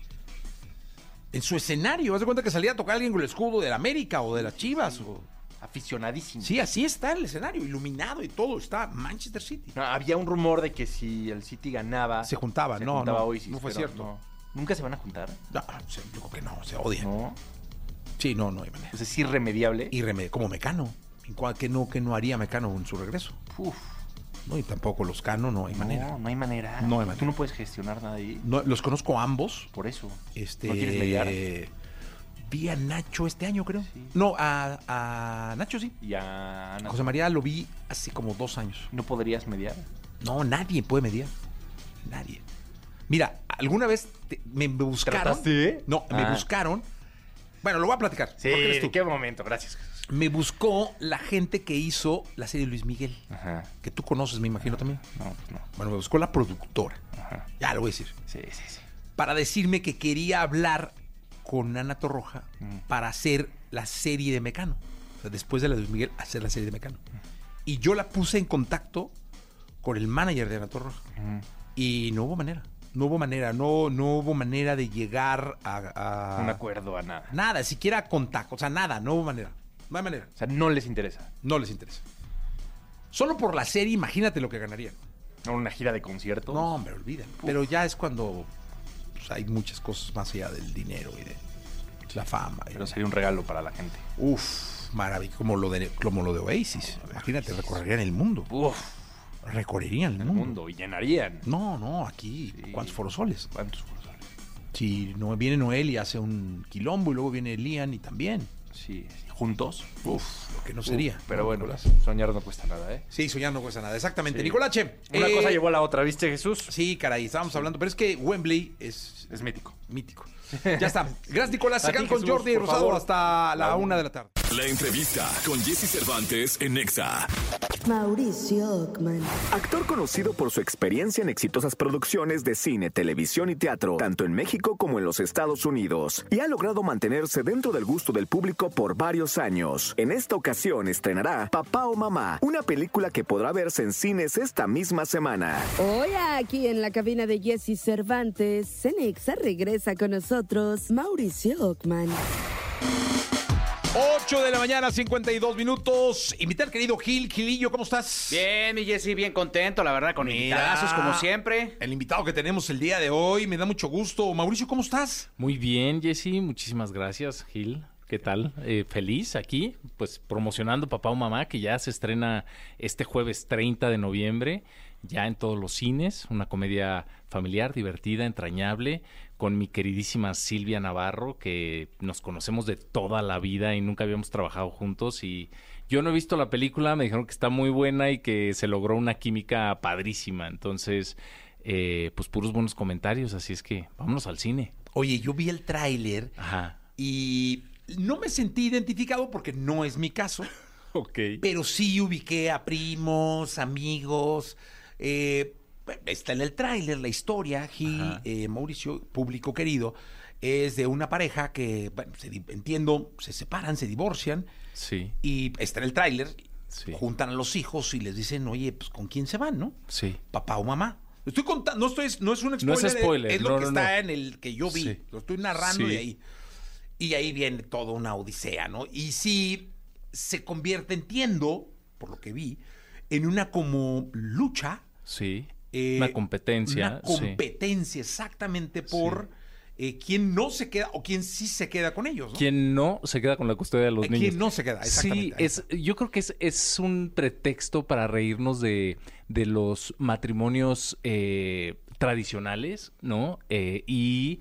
En su escenario, haz de cuenta que salía a tocar alguien con el escudo de la América o de las Chivas. o- Aficionadísimo. Sí, así está el escenario, iluminado y todo, está Manchester City. No, había un rumor de que si el City ganaba. Se juntaban, se no, juntaba no, hoy, sí, no fue cierto. no. ¿Nunca se van a juntar? No, se- yo creo que no, se odian. No. Sí, no, no hay manera. Pues es irremediable. Reme- como Mecano. Que no, que no haría Mecano en su regreso. Uf, No, y tampoco los Cano, no hay manera. No, no hay manera. No hay manera. Tú no puedes gestionar nada ahí. No, los conozco a ambos. Por eso. Este, ¿No quieres mediar? Vi a Nacho este año, creo. Sí. No, a, a Nacho sí. Y a Ana, José María lo vi hace como dos años. ¿No podrías mediar? No, nadie puede mediar. Nadie. Mira, alguna vez te- me buscaron. ¿Trataste? No, me Ah. buscaron. Bueno, lo voy a platicar. ¿Por qué eres tú? ¿en qué momento? Gracias. Me buscó la gente que hizo la serie de Luis Miguel. Ajá. Que tú conoces, me imagino también. No, pues no. Bueno, me buscó la productora. Ajá. Ya lo voy a decir. Sí, sí, sí. Para decirme que quería hablar con Ana Torroja Mm. para hacer la serie de Mecano. O sea, después de la de Luis Miguel, hacer la serie de Mecano. Y yo la puse en contacto con el manager de Ana Torroja. Mm. Y no hubo manera. No hubo manera. No, no hubo manera de llegar a, a- Un acuerdo a nada. Nada, siquiera a contacto. O sea, nada. No hubo manera. No hay manera. O sea, no les interesa. No les interesa. Solo por la serie, imagínate lo que ganarían. Una gira de conciertos. No, hombre, olviden. Pero ya es cuando pues, hay muchas cosas más allá del dinero y de la fama. y- Pero sería un regalo para la gente. Uf, maravilla, como lo de, como lo de Oasis. Imagínate, recorrerían el mundo. Uf, Recorrerían el el mundo. mundo. Y llenarían. No, no, aquí, Sí. ¿cuántos forosoles? ¿Cuántos cursos? Si no viene Noel y hace un quilombo y luego viene Lian y también. Sí, juntos. Uf, lo que no sería. Pero ¿no, bueno, Nicolás? soñar no cuesta nada, ¿eh? Sí, soñar no cuesta nada. Exactamente. Sí. Nicolache. Una eh, cosa llevó a la otra, ¿viste, Jesús? Sí, caray, estábamos hablando. Pero es que Wembley es Es mítico. mítico. Ya está. Gracias, Nicolás. Se quedan con Jordi Rosado favor. hasta la una de la tarde. La entrevista con Jesse Cervantes en Nexa. Mauricio Ockman. Actor conocido por su experiencia en exitosas producciones de cine, televisión y teatro, tanto en México como en los Estados Unidos, y ha logrado mantenerse dentro del gusto del público por varios años. En esta ocasión estrenará Papá o Mamá, una película que podrá verse en cines esta misma semana. Hoy aquí en la cabina de Jesse Cervantes, Cenexa regresa con nosotros Mauricio Ockman. 8 de la mañana, 52 minutos. Invita al querido Gil. Gilillo, ¿cómo estás? Bien, mi Jessy, bien contento, la verdad, con Mira. invitadazos como siempre. El invitado que tenemos el día de hoy, me da mucho gusto. Mauricio, ¿cómo estás? Muy bien, Jesse, muchísimas gracias, Gil. ¿Qué tal? Eh, feliz aquí, pues promocionando Papá o Mamá, que ya se estrena este jueves 30 de noviembre, ya en todos los cines, una comedia familiar, divertida, entrañable, con mi queridísima Silvia Navarro, que nos conocemos de toda la vida y nunca habíamos trabajado juntos y yo no he visto la película, me dijeron que está muy buena y que se logró una química padrísima, entonces, eh, pues puros buenos comentarios, así es que vámonos al cine. Oye, yo vi el tráiler y no me sentí identificado porque no es mi caso, Ok. pero sí ubiqué a primos, amigos. eh, está en el tráiler la historia, Gil, eh, Mauricio, público querido, es de una pareja que, bueno, se entiendo, se separan, se divorcian Sí. y está en el tráiler. Sí. juntan a los hijos y les dicen, oye, pues con quién se van, ¿no? Sí. Papá o mamá. Estoy contando, no, estoy, no es un spoiler, No es spoiler, es lo no, que no, está en el que yo vi. Sí. Lo estoy narrando Sí. de ahí. Y ahí viene toda una odisea, ¿no? Y sí se convierte, entiendo, por lo que vi, en una como lucha. Sí. Eh, una competencia. Una sí. competencia exactamente por eh, quién no se queda o quién sí se queda con ellos, ¿no? Quien no se queda con la custodia de los Eh, niños. ¿quién no se queda? Sí, Exactamente, es, yo creo que es, es un pretexto para reírnos de, de los matrimonios eh, tradicionales, ¿no? Y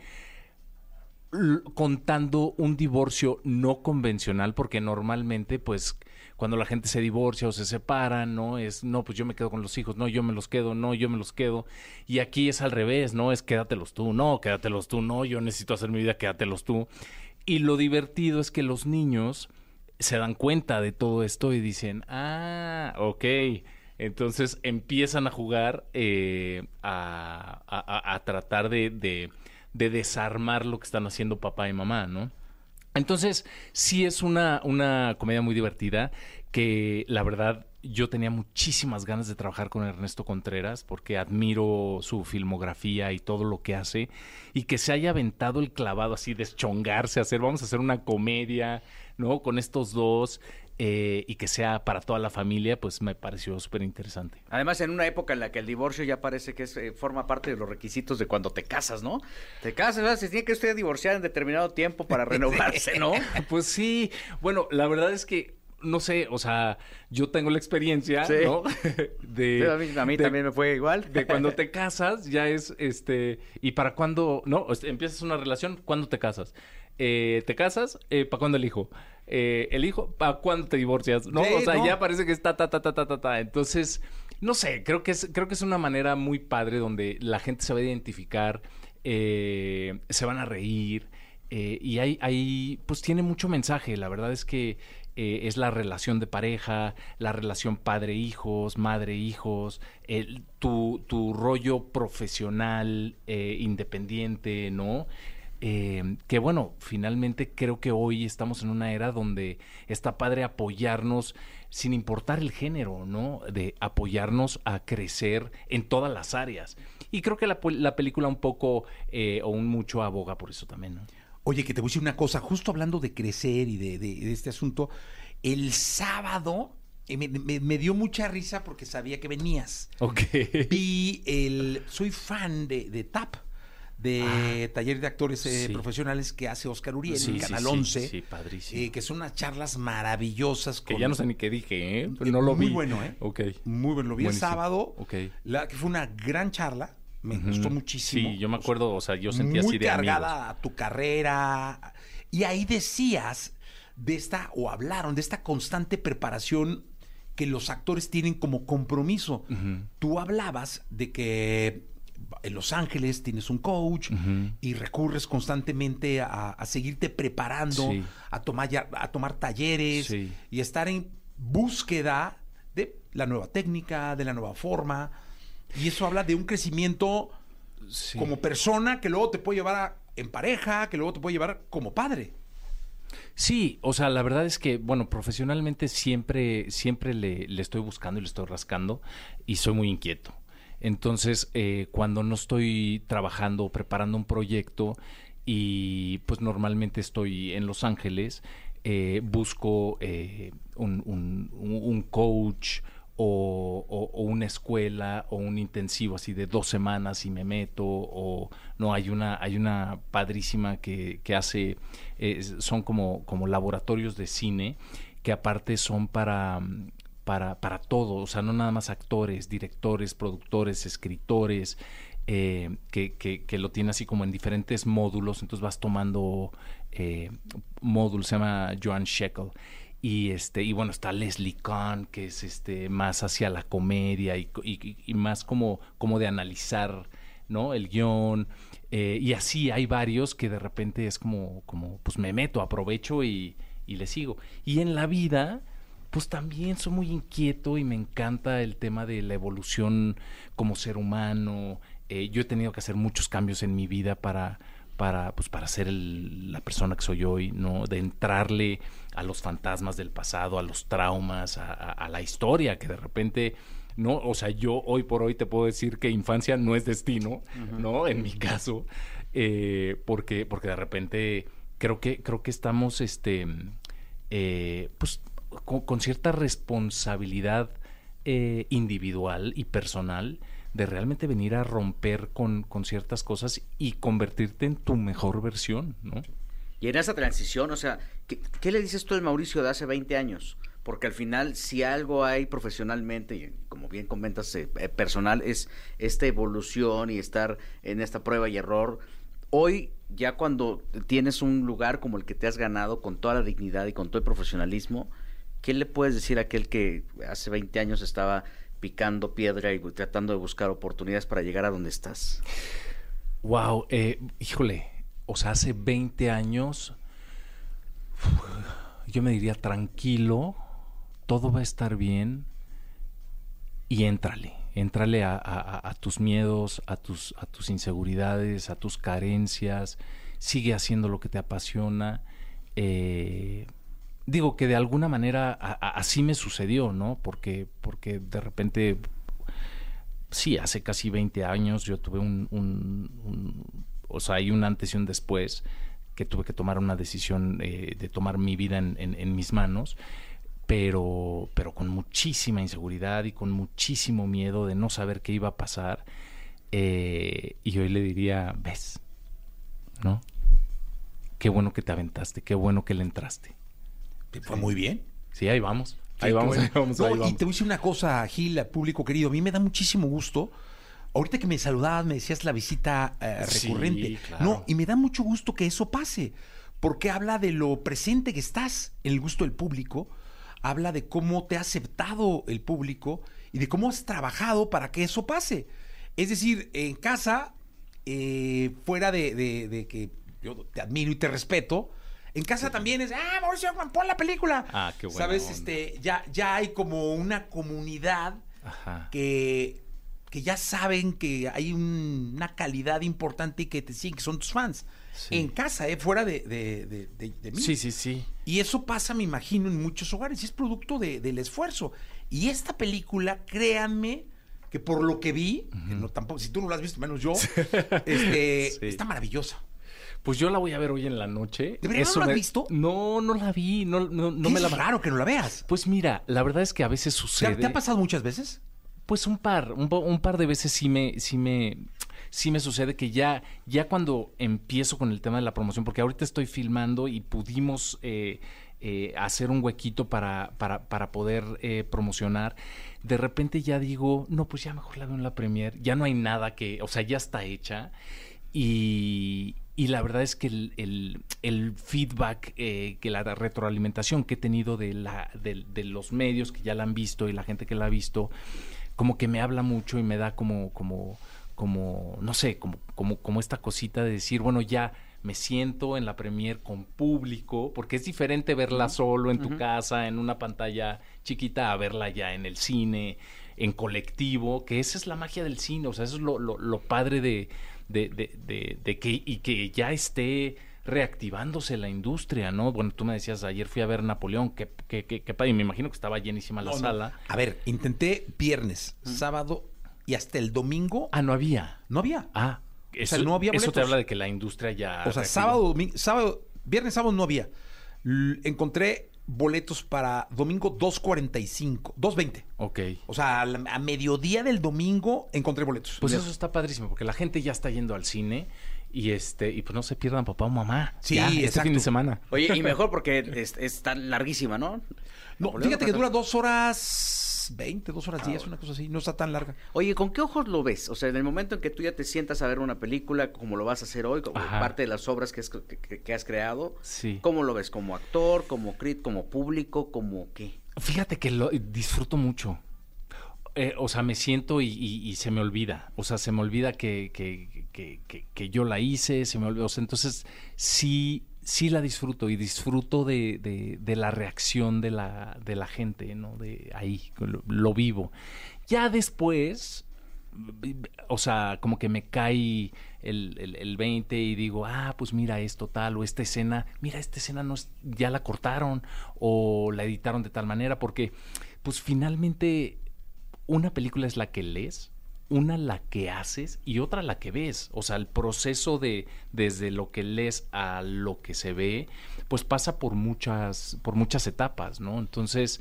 contando un divorcio no convencional, porque normalmente, pues, cuando la gente se divorcia o se separa, ¿no? Es, no, pues yo me quedo con los hijos, no, yo me los quedo, no, yo me los quedo. Y aquí es al revés, ¿no? Es quédatelos tú, no, quédatelos tú, no, yo necesito hacer mi vida, quédatelos tú. Y lo divertido es que los niños se dan cuenta de todo esto y dicen, ah, ok. Entonces empiezan a jugar eh, a, tratar de desarmar lo que están haciendo papá y mamá, ¿no? Entonces, sí es una, una comedia muy divertida que la verdad yo tenía muchísimas ganas de trabajar con Ernesto Contreras porque admiro su filmografía y todo lo que hace y que se haya aventado el clavado así, deschongarse, hacer, vamos a hacer una comedia, ¿no? Con estos dos eh, y que sea para toda la familia, pues me pareció súper interesante. Además, en una época en la que el divorcio ya parece que es, eh, forma parte de los requisitos de cuando te casas, ¿no? Te casas, ¿verdad? se tiene que usted divorciar en determinado tiempo para renovarse, ¿no? Pues sí, bueno, la verdad es que no sé, o sea, yo tengo la experiencia, Sí. ¿no? De, Sí, a mí, a mí de- también me fue igual. de cuando te casas, ya es este. ¿Y para cuándo? No, este, empiezas una relación, ¿cuándo te casas? Eh, ¿Te casas? Eh, ¿Para cuándo el hijo? Eh, ¿El hijo? ¿Para cuándo te divorcias? No, Sí, o sea, no. ya parece que está ta, ta, ta, ta, ta, ta. Entonces, no sé, creo que es, creo que es una manera muy padre donde la gente se va a identificar, eh, se van a reír. eh, y hay, hay, pues tiene mucho mensaje. La verdad es que eh, es la relación de pareja, la relación padre-hijos, madre-hijos, tu, tu rollo profesional, eh, independiente, ¿no? Eh, que bueno, finalmente creo que hoy estamos en una era donde está padre apoyarnos sin importar el género, ¿no? De apoyarnos a crecer en todas las áreas. Y creo que la, la película un poco eh, o un mucho aboga por eso también, ¿no? Oye, que te voy a decir una cosa, justo hablando de crecer y de, de- de este asunto, el sábado eh, me, me- me dio mucha risa porque sabía que venías. Ok. Vi el. Soy fan de, de TAP, de Taller de Actores eh, sí. Profesionales que hace Oscar Uriel Sí, en Canal sí, 11. sí, padrísimo. eh, que son unas charlas maravillosas. Que ya no sé ni qué dije, ¿eh? Pero no lo muy vi. bueno, ¿eh? Ok. Muy bueno. Lo vi el sábado. Ok. La, que fue una gran charla. Me gustó muchísimo. Sí, yo me acuerdo, o sea, yo sentía muy así de cargada amigos. a tu carrera. Y ahí decías de esta, o hablaron de esta constante preparación que los actores tienen como compromiso. Tú hablabas de que en Los Ángeles tienes un coach y recurres constantemente a, a seguirte preparando, Sí. a, tomar ya- a tomar talleres Sí. y estar en búsqueda de la nueva técnica, de la nueva forma. Y eso habla de un crecimiento Sí. como persona que luego te puede llevar a- en pareja, que luego te puede llevar como padre. Sí, o sea, la verdad es que, bueno, profesionalmente siempre, siempre le, le estoy buscando y le estoy rascando y soy muy inquieto. Entonces, eh, cuando no estoy trabajando o preparando un proyecto y pues normalmente estoy en Los Ángeles, eh, busco eh, un, coach o, o- una escuela o un intensivo así de dos semanas y me meto o no hay una hay una padrísima que, que hace son como como laboratorios de cine que aparte son para para, para todo, o sea, no nada más actores, directores, productores, escritores, eh, que, que, lo tiene así como en diferentes módulos, entonces vas tomando eh, módulos, se llama Joan Shekel. Y este, y bueno, está Leslie Kahn, que es este más hacia la comedia y, y- y más como, como de analizar ¿no? el guion. eh, y así hay varios que de repente es como, como pues me meto, aprovecho y, y le sigo. Y en la vida, pues también soy muy inquieto y me encanta el tema de la evolución como ser humano. Eh, yo he tenido que hacer muchos cambios en mi vida para, para, pues, para ser el- la persona que soy hoy, ¿no? De entrarle a los fantasmas del pasado, a los traumas, a, a- a la historia, que de repente, ¿no? O sea, yo hoy por hoy te puedo decir que infancia no es destino, ¿no? En mi caso, eh, porque, porque de repente creo que, creo que estamos, este, eh, pues, con, cierta responsabilidad eh, individual y personal de realmente venir a romper con, ciertas cosas y convertirte en tu mejor versión, ¿no? Y en esa transición, o sea, ¿qué, qué le dices tú al Mauricio de hace 20 años? Porque al final, si algo hay profesionalmente, y como bien comentas, eh, eh, personal, es esta evolución y estar en esta prueba y error. Hoy, ya cuando tienes un lugar como el que te has ganado, con toda la dignidad y con todo el profesionalismo, ¿qué le puedes decir a aquel que hace 20 años estaba picando piedra y tratando de buscar oportunidades para llegar a donde estás? Wow, eh, híjole, o sea, hace 20 años yo me diría tranquilo, todo va a estar bien y éntrale, éntrale a tus miedos, a tus, a tus inseguridades, a tus carencias, sigue haciendo lo que te apasiona. eh, digo que de alguna manera así me sucedió, ¿no? Porque, porque de repente sí, hace casi 20 años yo tuve un- o sea, hay un antes y un después que tuve que tomar una decisión eh, de tomar mi vida en, en- en mis manos, pero, pero con muchísima inseguridad y con muchísimo miedo de no saber qué iba a pasar. eh, y hoy le diría, ves, ¿no? Qué bueno que te aventaste, qué bueno que le entraste. Te fue muy bien. Sí, ahí vamos. Ahí vamos, ahí vamos, No, ahí y te voy a decir una cosa, Gil, público querido. A mí me da muchísimo gusto. Ahorita que me saludabas, me decías la visita eh, Sí, recurrente. claro. No, y me da mucho gusto que eso pase, porque habla de lo presente que estás en el gusto del público, habla de cómo te ha aceptado el público y de cómo has trabajado para que eso pase. Es decir, en casa, eh, fuera de, de- de que yo te admiro y te respeto, en casa también es, ah, Mauricio, pon la película. Ah, qué buena ¿Sabes? onda. Este, ya, ya hay como una comunidad Ajá. que, que ya saben que hay un- una calidad importante y que te siguen, que son tus fans. Sí. En casa, ¿eh? fuera de, de- de- de- de mí. Sí, sí, sí. Y eso pasa, me imagino, en muchos hogares y es producto de- del esfuerzo. Y esta película, créanme, que por lo que vi, que no tampoco, si tú no la has visto, menos yo, este, Sí. está maravillosa. Pues yo la voy a ver hoy en la noche. ¿De verdad no la has visto? No, no la vi. No, no, no ¿Qué me la es raro que no la veas. Pues mira, la verdad es que a veces ¿Te, sucede. te ha pasado muchas veces? Pues un par, un, par de veces sí me, sí me, sí me sucede que ya, ya cuando empiezo con el tema de la promoción, porque ahorita estoy filmando y pudimos eh, eh, hacer un huequito para, para, para poder eh, promocionar, de repente ya digo, no, pues ya mejor la veo en la premier, ya no hay nada que, o sea, ya está hecha y, y la verdad es que el, el- el feedback, eh, que la retroalimentación que he tenido de, la, de, de los medios que ya la han visto y la gente que la ha visto, como que me habla mucho y me da como, como, como, no sé, como, como, como esta cosita de decir, bueno, ya me siento en la premier con público, porque es diferente verla solo en tu casa, en una pantalla chiquita, a verla ya en el cine, en colectivo, que esa es la magia del cine, o sea, eso es lo, lo, lo padre de, de, de, de- de que, y que ya esté reactivándose la industria, ¿no? Bueno, tú me decías, ayer fui a ver Napoleón, que, que, que, que padre, y me imagino que estaba llenísima la No, no. sala. A ver, intenté viernes, sábado y hasta el domingo. Ah, no había. No había. Ah, O eso, sea, no había eso te habla de que la industria ya... O sea, reactivó. sábado, domingo, sábado, viernes, sábado no había. L- encontré boletos para domingo 2.45, 2.20. Ok. O sea, a, la- a mediodía del domingo encontré boletos. Pues eso está padrísimo, porque la gente ya está yendo al cine y este y pues no se pierdan papá o mamá. Sí, Ya, este exacto. fin de semana. Oye, y mejor porque es, es tan larguísima, ¿no? No, Napoleón, fíjate que dura dos horas 20, dos horas 10, una cosa así. No está tan larga. Oye, ¿con qué ojos lo ves? O sea, en el momento en que tú ya te sientas a ver una película, como lo vas a hacer hoy, como Ajá. parte de las obras que, has- que- has creado, Sí. ¿cómo lo ves? ¿Como actor, como crit, como público, como qué? Fíjate que lo disfruto mucho. Eh, o sea, me siento y, y- y se me olvida. O sea, se me olvida que, que- que- que- que yo la hice, se me olvida. O sea, entonces sí, sí la disfruto y disfruto de, de- la reacción de la, de la gente, ¿no? De ahí, lo, lo vivo. Ya después, o sea, como que me cae el, el, el 20 y digo, ah, pues mira esto tal, o esta escena, mira, esta escena no es- ya la cortaron o la editaron de tal manera, porque pues finalmente una película es la que lees, una la que haces y otra la que ves. O sea, el proceso de desde lo que lees a lo que se ve, pues pasa por muchas, por muchas etapas, ¿no? Entonces,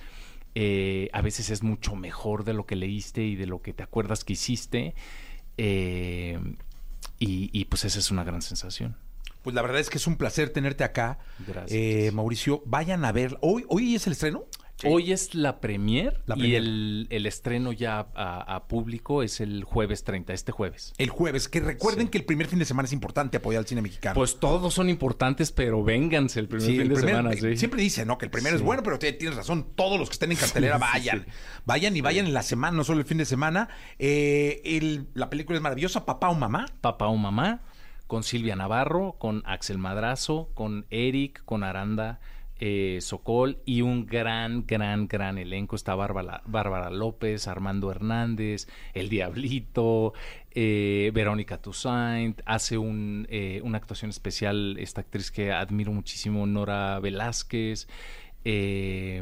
eh, a veces es mucho mejor de lo que leíste y de lo que te acuerdas que hiciste. eh, y, y, pues esa es una gran sensación. Pues la verdad es que es un placer tenerte acá. Gracias. Eh, Mauricio, vayan a ver. ¿Hoy, ¿Hoy es el estreno? Hoy es la premier La y el, el estreno ya a, a público es el jueves 30, este jueves. El jueves. Que recuerden que el primer fin de semana es importante apoyar al cine mexicano. Pues todos son importantes, pero vénganse el primer Sí, fin el de semana. sí. Siempre dice, ¿no? Que el primero es bueno, pero tienes razón. Todos los que estén en cartelera, vayan. Vayan y vayan en la semana, no solo el fin de semana. Eh, el- la película es maravillosa, Papá o Mamá. Papá o Mamá, con Silvia Navarro, con Axel Madrazo, con Eric, con Aranda eh, y un gran, gran, gran elenco. Está Bárbara, Bárbara López, Armando Hernández, El Diablito, eh, Verónica Toussaint. Hace un, eh, una actuación especial esta actriz que admiro muchísimo, Nora Velázquez. eh,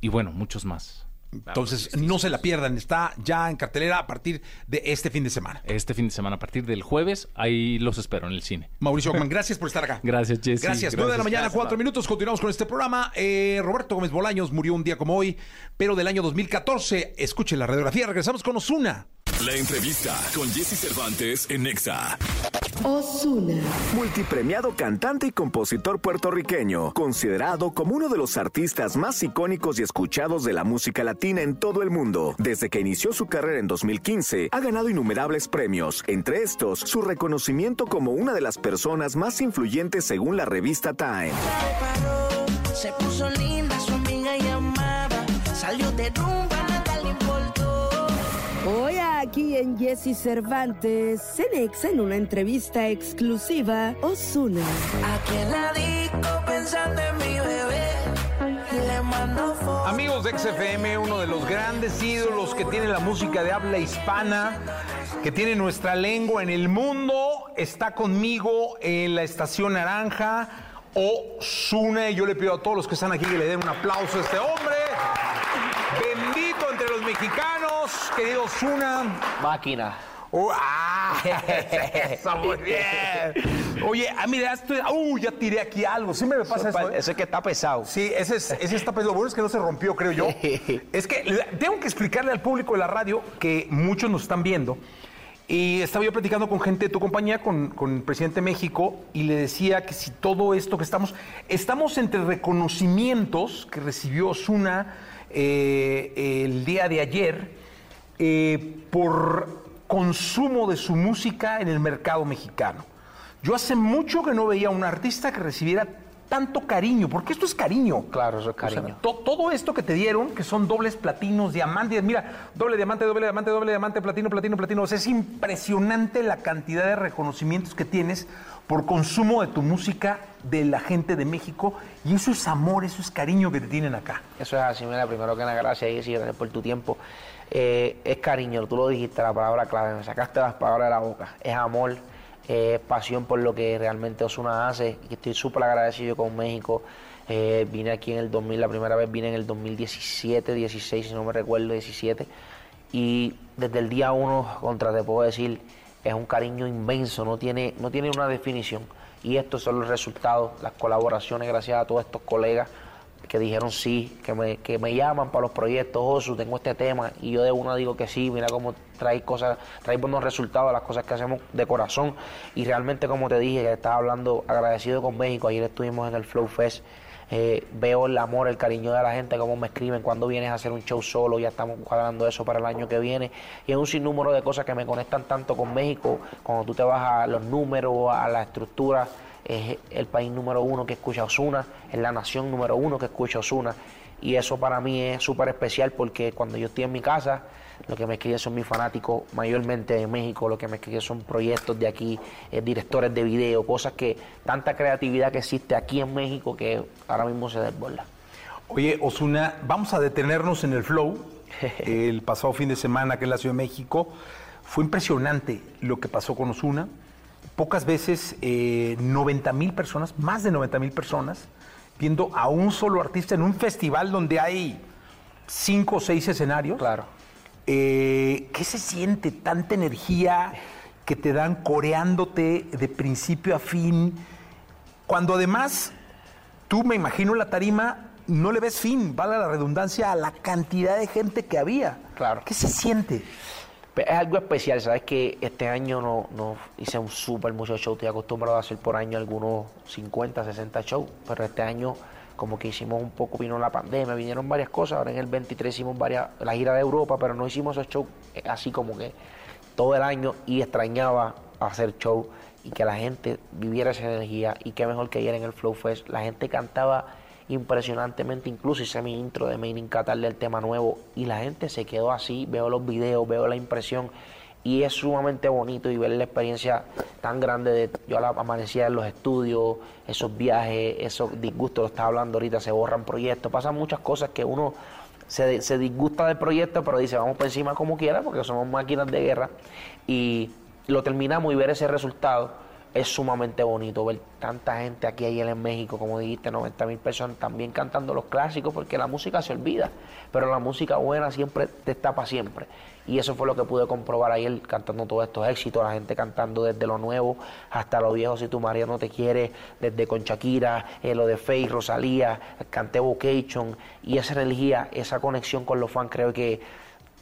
y bueno, muchos más. Entonces, no se la pierdan. Está ya en cartelera a partir de este fin de semana. Este fin de semana, a partir del jueves, ahí los espero en el cine. Mauricio Ockman, gracias por estar acá. Gracias, Jesse. Gracias. 9 de la mañana, 4 minutos. Continuamos con este programa. Eh, Roberto Gómez Bolaños murió un día como hoy, pero del año 2014. Escuchen la radiografía. Regresamos con Osuna. La entrevista con Jesse Cervantes en Nexa. Osuna. Multipremiado cantante y compositor puertorriqueño, considerado como uno de los artistas más icónicos y escuchados de la música latina en todo el mundo. Desde que inició su carrera en 2015, ha ganado innumerables premios, entre estos su reconocimiento como una de las personas más influyentes según la revista Time. Se puso linda, su amiga llamaba. Salió de. Hoy aquí en Jesse Cervantes, Cenex en una entrevista exclusiva, Osuna. Aquí en la disco pensando en mi bebé. Amigos de XFM, uno de los grandes ídolos que tiene la música de habla hispana, que tiene nuestra lengua en el mundo, está conmigo en la estación Naranja, Osuna. Y yo le pido a todos los que están aquí que le den un aplauso a este hombre. Bendito entre los mexicanos, querido Osuna. Máquina. Oh, ah, eso, muy bien. Oye, ah, mira, estoy, uh, ya tiré aquí algo. Siempre me pasa eso. ¿eh? Ese que está pesado. Sí, ese, es, ese está pesado. Lo bueno es que no se rompió, creo yo. Es que tengo que explicarle al público de la radio que muchos nos están viendo. Y estaba yo platicando con gente de tu compañía, con, con el presidente de México, y le decía que si todo esto que estamos. Estamos entre reconocimientos que recibió Osuna eh, el día de ayer eh, por consumo de su música en el mercado mexicano. Yo hace mucho que no veía a un artista que recibiera tanto cariño, porque esto es cariño. Claro, eso es O sea, cariño. to- todo esto que te dieron, que son dobles platinos, diamantes, mira, doble diamante, doble diamante, doble diamante, platino, platino, platino. O sea, es impresionante la cantidad de reconocimientos que tienes por consumo de tu música de la gente de México. Y eso es amor, eso es cariño que te tienen acá. Eso es así, mira, primero que nada, gracias, Jessy, gracias por tu tiempo. Eh, es cariño, tú lo dijiste, la palabra clave, me sacaste las palabras de la boca. Es amor, es pasión por lo que realmente Osuna hace. Y estoy súper agradecido con México. Eh, vine aquí en el 2000, la primera vez vine en el 2017, 16, si no me recuerdo, 17. Y desde el día uno, contra te puedo decir, es un cariño inmenso, no tiene, no tiene una definición. Y estos son los resultados, las colaboraciones, gracias a todos estos colegas que dijeron sí, que me, que me llaman para los proyectos, Osu, tengo este tema, y yo de una digo que sí, mira cómo trae cosas, trae buenos resultados, las cosas que hacemos de corazón, y realmente como te dije, que estaba hablando agradecido con México, ayer estuvimos en el Flow Fest, eh, veo el amor, el cariño de la gente, cómo me escriben, cuando vienes a hacer un show solo, ya estamos cuadrando eso para el año que viene, y es un sinnúmero de cosas que me conectan tanto con México, cuando tú te vas a los números, a la estructura, es el país número uno que escucha Osuna, es la nación número uno que escucha Osuna. Y eso para mí es súper especial porque cuando yo estoy en mi casa, lo que me escriben son mis fanáticos, mayormente de México, lo que me escriben son proyectos de aquí, eh, directores de video, cosas que, tanta creatividad que existe aquí en México que ahora mismo se desborda. Oye, Osuna, vamos a detenernos en el flow. El pasado fin de semana que en la Ciudad de México Fue impresionante lo que pasó con Osuna. Pocas veces 90 mil personas, más de 90 mil personas, viendo a un solo artista en un festival donde hay cinco o seis escenarios. Claro. Eh, ¿Qué se siente? Tanta energía que te dan coreándote de principio a fin. Cuando además tú, me imagino, la tarima no le ves fin, vale la redundancia, a la cantidad de gente que había. Claro. ¿Qué se siente? Es algo especial, sabes que este año no, no hice un súper mucho show, estoy acostumbrado a hacer por año algunos 50, 60 shows, pero este año como que hicimos un poco, vino la pandemia, vinieron varias cosas, ahora en el 23 hicimos varias, la gira de Europa, pero no hicimos esos shows eh, así como que todo el año y extrañaba hacer show y que la gente viviera esa energía y qué mejor que ayer en el Flow Fest, la gente cantaba impresionantemente, incluso hice mi intro de Made in Qatar del tema nuevo y la gente se quedó así, veo los videos, veo la impresión y es sumamente bonito y ver la experiencia tan grande de yo la amanecía en los estudios, esos viajes, esos disgustos, lo estaba hablando ahorita, se borran proyectos, pasan muchas cosas que uno se, se disgusta del proyecto, pero dice vamos por encima como quiera porque somos máquinas de guerra y lo terminamos y ver ese resultado es sumamente bonito ver tanta gente aquí ayer en México, como dijiste, 90 mil personas también cantando los clásicos, porque la música se olvida, pero la música buena siempre te para siempre. Y eso fue lo que pude comprobar ayer cantando todos estos éxitos, la gente cantando desde lo nuevo hasta lo viejo, si tu María no te quiere, desde con Shakira, eh, lo de Faye, Rosalía, canté Vocation, y esa energía, esa conexión con los fans, creo que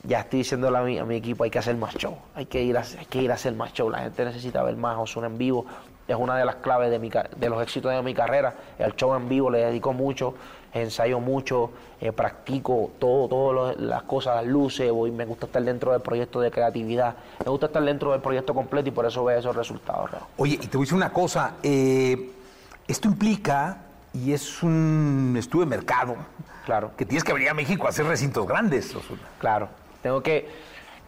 ya estoy diciéndole a mi, a mi equipo, hay que hacer más show, hay que, ir a, hay que ir a hacer más show, la gente necesita ver más Osuna en vivo, es una de las claves de, mi, de los éxitos de mi carrera, el show en vivo le dedico mucho, ensayo mucho, eh, practico todo, todas las cosas, las luces, voy, me gusta estar dentro del proyecto de creatividad, me gusta estar dentro del proyecto completo y por eso veo esos resultados. Raúl. Oye, y te voy a decir una cosa, eh, esto implica, y es un estudio de mercado, claro. que tienes que venir a México a hacer recintos grandes. Osuna. Claro, tengo que,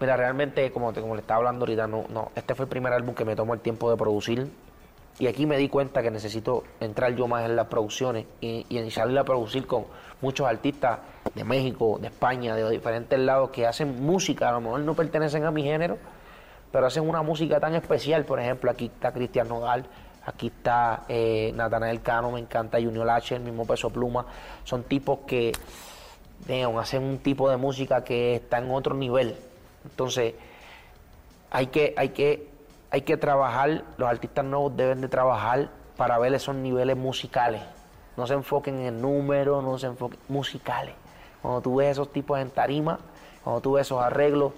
mira, realmente, como, le estaba hablando ahorita, no, no, este fue el primer álbum que me tomó el tiempo de producir. Y aquí me di cuenta que necesito entrar yo más en las producciones y, y salir a producir con muchos artistas de México, de España, de diferentes lados que hacen música, a lo mejor no pertenecen a mi género, pero hacen una música tan especial. Por ejemplo, aquí está Cristian Nodal, aquí está eh, Natanael Cano, me encanta Junior H, el mismo Peso Pluma. Son tipos que hacen un tipo de música que está en otro nivel. Entonces, hay que, hay que, hay que trabajar, los artistas nuevos deben de trabajar para ver esos niveles musicales. No se enfoquen en el número, no se enfoquen musicales. Cuando tú ves esos tipos en tarima, cuando tú ves esos arreglos,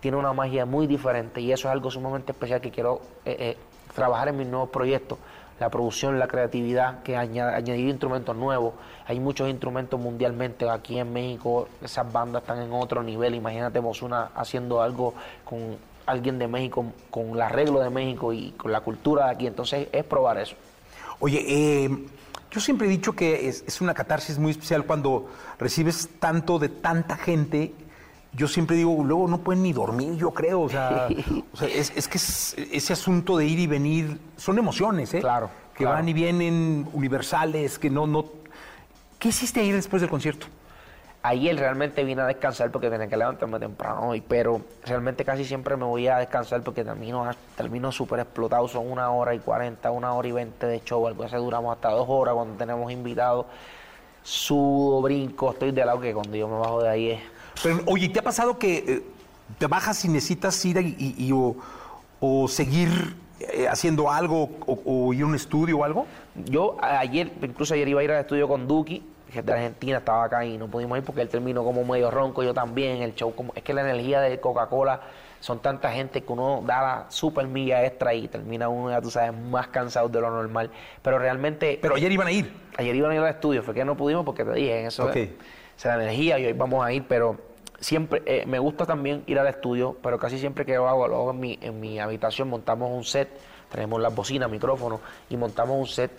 tiene una magia muy diferente y eso es algo sumamente especial que quiero eh, eh, trabajar en mis nuevos proyectos. La producción, la creatividad, que aña- añadir instrumentos nuevos. Hay muchos instrumentos mundialmente aquí en México, esas bandas están en otro nivel. Imagínate Ozuna haciendo algo con alguien de México, con el arreglo de México y con la cultura de aquí. Entonces es probar eso. Oye, eh, yo siempre he dicho que es, es una catarsis muy especial cuando recibes tanto de tanta gente. Yo siempre digo, luego no pueden ni dormir, yo creo. O sea, o sea, es, es que es- ese asunto de ir y venir son emociones, ¿eh? Claro, Que claro. van y vienen universales, que no, no. ¿Qué hiciste ayer después del concierto? Ayer realmente vine a descansar porque tenía que levantarme temprano hoy, pero realmente casi siempre me voy a descansar porque termino, termino súper explotado. Son una hora y cuarenta, una hora y veinte de show. Algo así duramos hasta dos horas cuando tenemos invitados. Sudo, brinco, estoy de lado que cuando yo me bajo de ahí es. Pero, oye, ¿te ha pasado que eh, te bajas y necesitas ir y, y- y o, o seguir eh, haciendo algo o, o ir a un estudio o algo? Yo ayer, incluso ayer iba a ir al estudio con Duki, que de Argentina, estaba acá y no pudimos ir porque él terminó como medio ronco, yo también, el show, como, es que la energía de Coca-Cola son tanta gente que uno da la super milla extra y termina uno, ya tú sabes, más cansado de lo normal. Pero realmente... Pero ayer iban a ir. Ayer iban a ir al estudio, fue que no pudimos porque te dije, en eso es, es la energía y hoy vamos a ir, pero siempre, eh, me gusta también ir al estudio, pero casi siempre que hago, lo en mi, en mi habitación, montamos un set, tenemos las bocinas, micrófonos, y montamos un set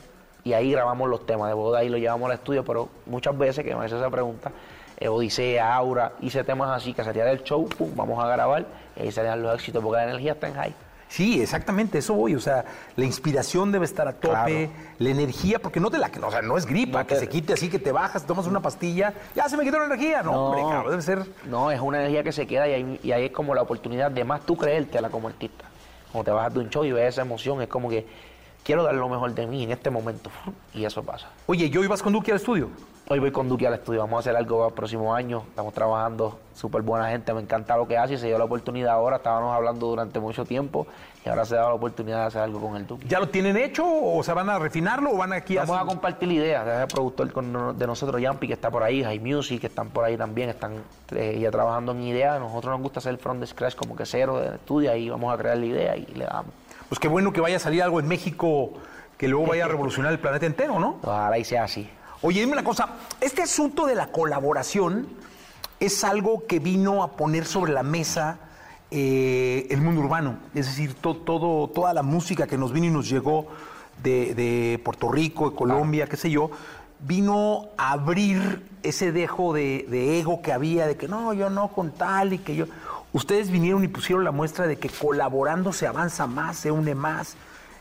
y ahí grabamos los temas de boda y lo llevamos al estudio, pero muchas veces que me hace esa pregunta, eh, Odisea, Aura, hice temas así, que salía del show, pum, vamos a grabar, y ahí salían los éxitos, porque la energía está en high. Sí, exactamente, eso voy. O sea, la inspiración debe estar a tope, Claro. la energía, porque no te la, o sea, no es gripa, No que se quite así, que te bajas, tomas una pastilla, ya se me quitó la energía. No, hombre, cabrón, debe ser. No, es una energía que se queda y ahí, y ahí es como la oportunidad de más tú creértela como artista. Cuando te bajas de un show y ves esa emoción, es como que quiero dar lo mejor de mí en este momento. Y eso pasa. Oye, ¿yo ibas con Duque al estudio? Hoy voy con Duque al estudio, vamos a hacer algo para el próximo año. Estamos trabajando, súper buena gente, me encanta lo que hace y se dio la oportunidad ahora. Estábamos hablando durante mucho tiempo y ahora se da la oportunidad de hacer algo con el Duque. ¿Ya lo tienen hecho o se van a refinarlo o van aquí Vamos a... a compartir ideas. Es el productor de nosotros, Yampi, que está por ahí, High Music, que están por ahí también, están eh, ya trabajando en ideas. A nosotros nos gusta hacer from the scratch como que cero de estudio, ahí vamos a crear la idea y le damos. Pues qué bueno que vaya a salir algo en México que luego vaya a revolucionar el planeta entero, ¿no? Ojalá y sea así. Oye, dime una cosa, este asunto de la colaboración es algo que vino a poner sobre la mesa eh, el mundo urbano, es decir, to- todo, toda la música que nos vino y nos llegó de, de Puerto Rico, de Colombia, qué sé yo, vino a abrir ese dejo de, de ego que había, de que no, yo no con tal y que yo... Ustedes vinieron y pusieron la muestra de que colaborando se avanza más, se une más.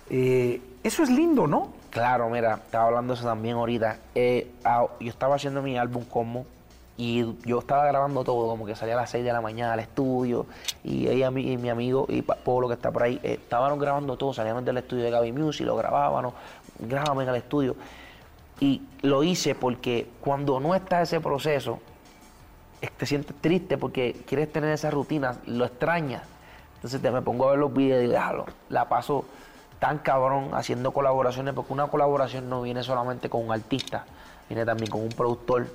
Eh, eso es lindo, ¿no? Claro, mira, estaba hablando eso también ahorita. Eh, ah, yo estaba haciendo mi álbum como y yo estaba grabando todo, como que salía a las 6 de la mañana al estudio y ella y mi amigo y Pa- Pablo que está por ahí, eh, estaban grabando todo, salíamos del estudio de Gaby Music, lo grabábamos, grábame en el estudio. Y lo hice porque cuando no está ese proceso, es- te sientes triste porque quieres tener esa rutina, lo extrañas. Entonces te me pongo a ver los videos y "Diablo, la paso tan cabrón haciendo colaboraciones, porque una colaboración no viene solamente con un artista, viene también con un productor,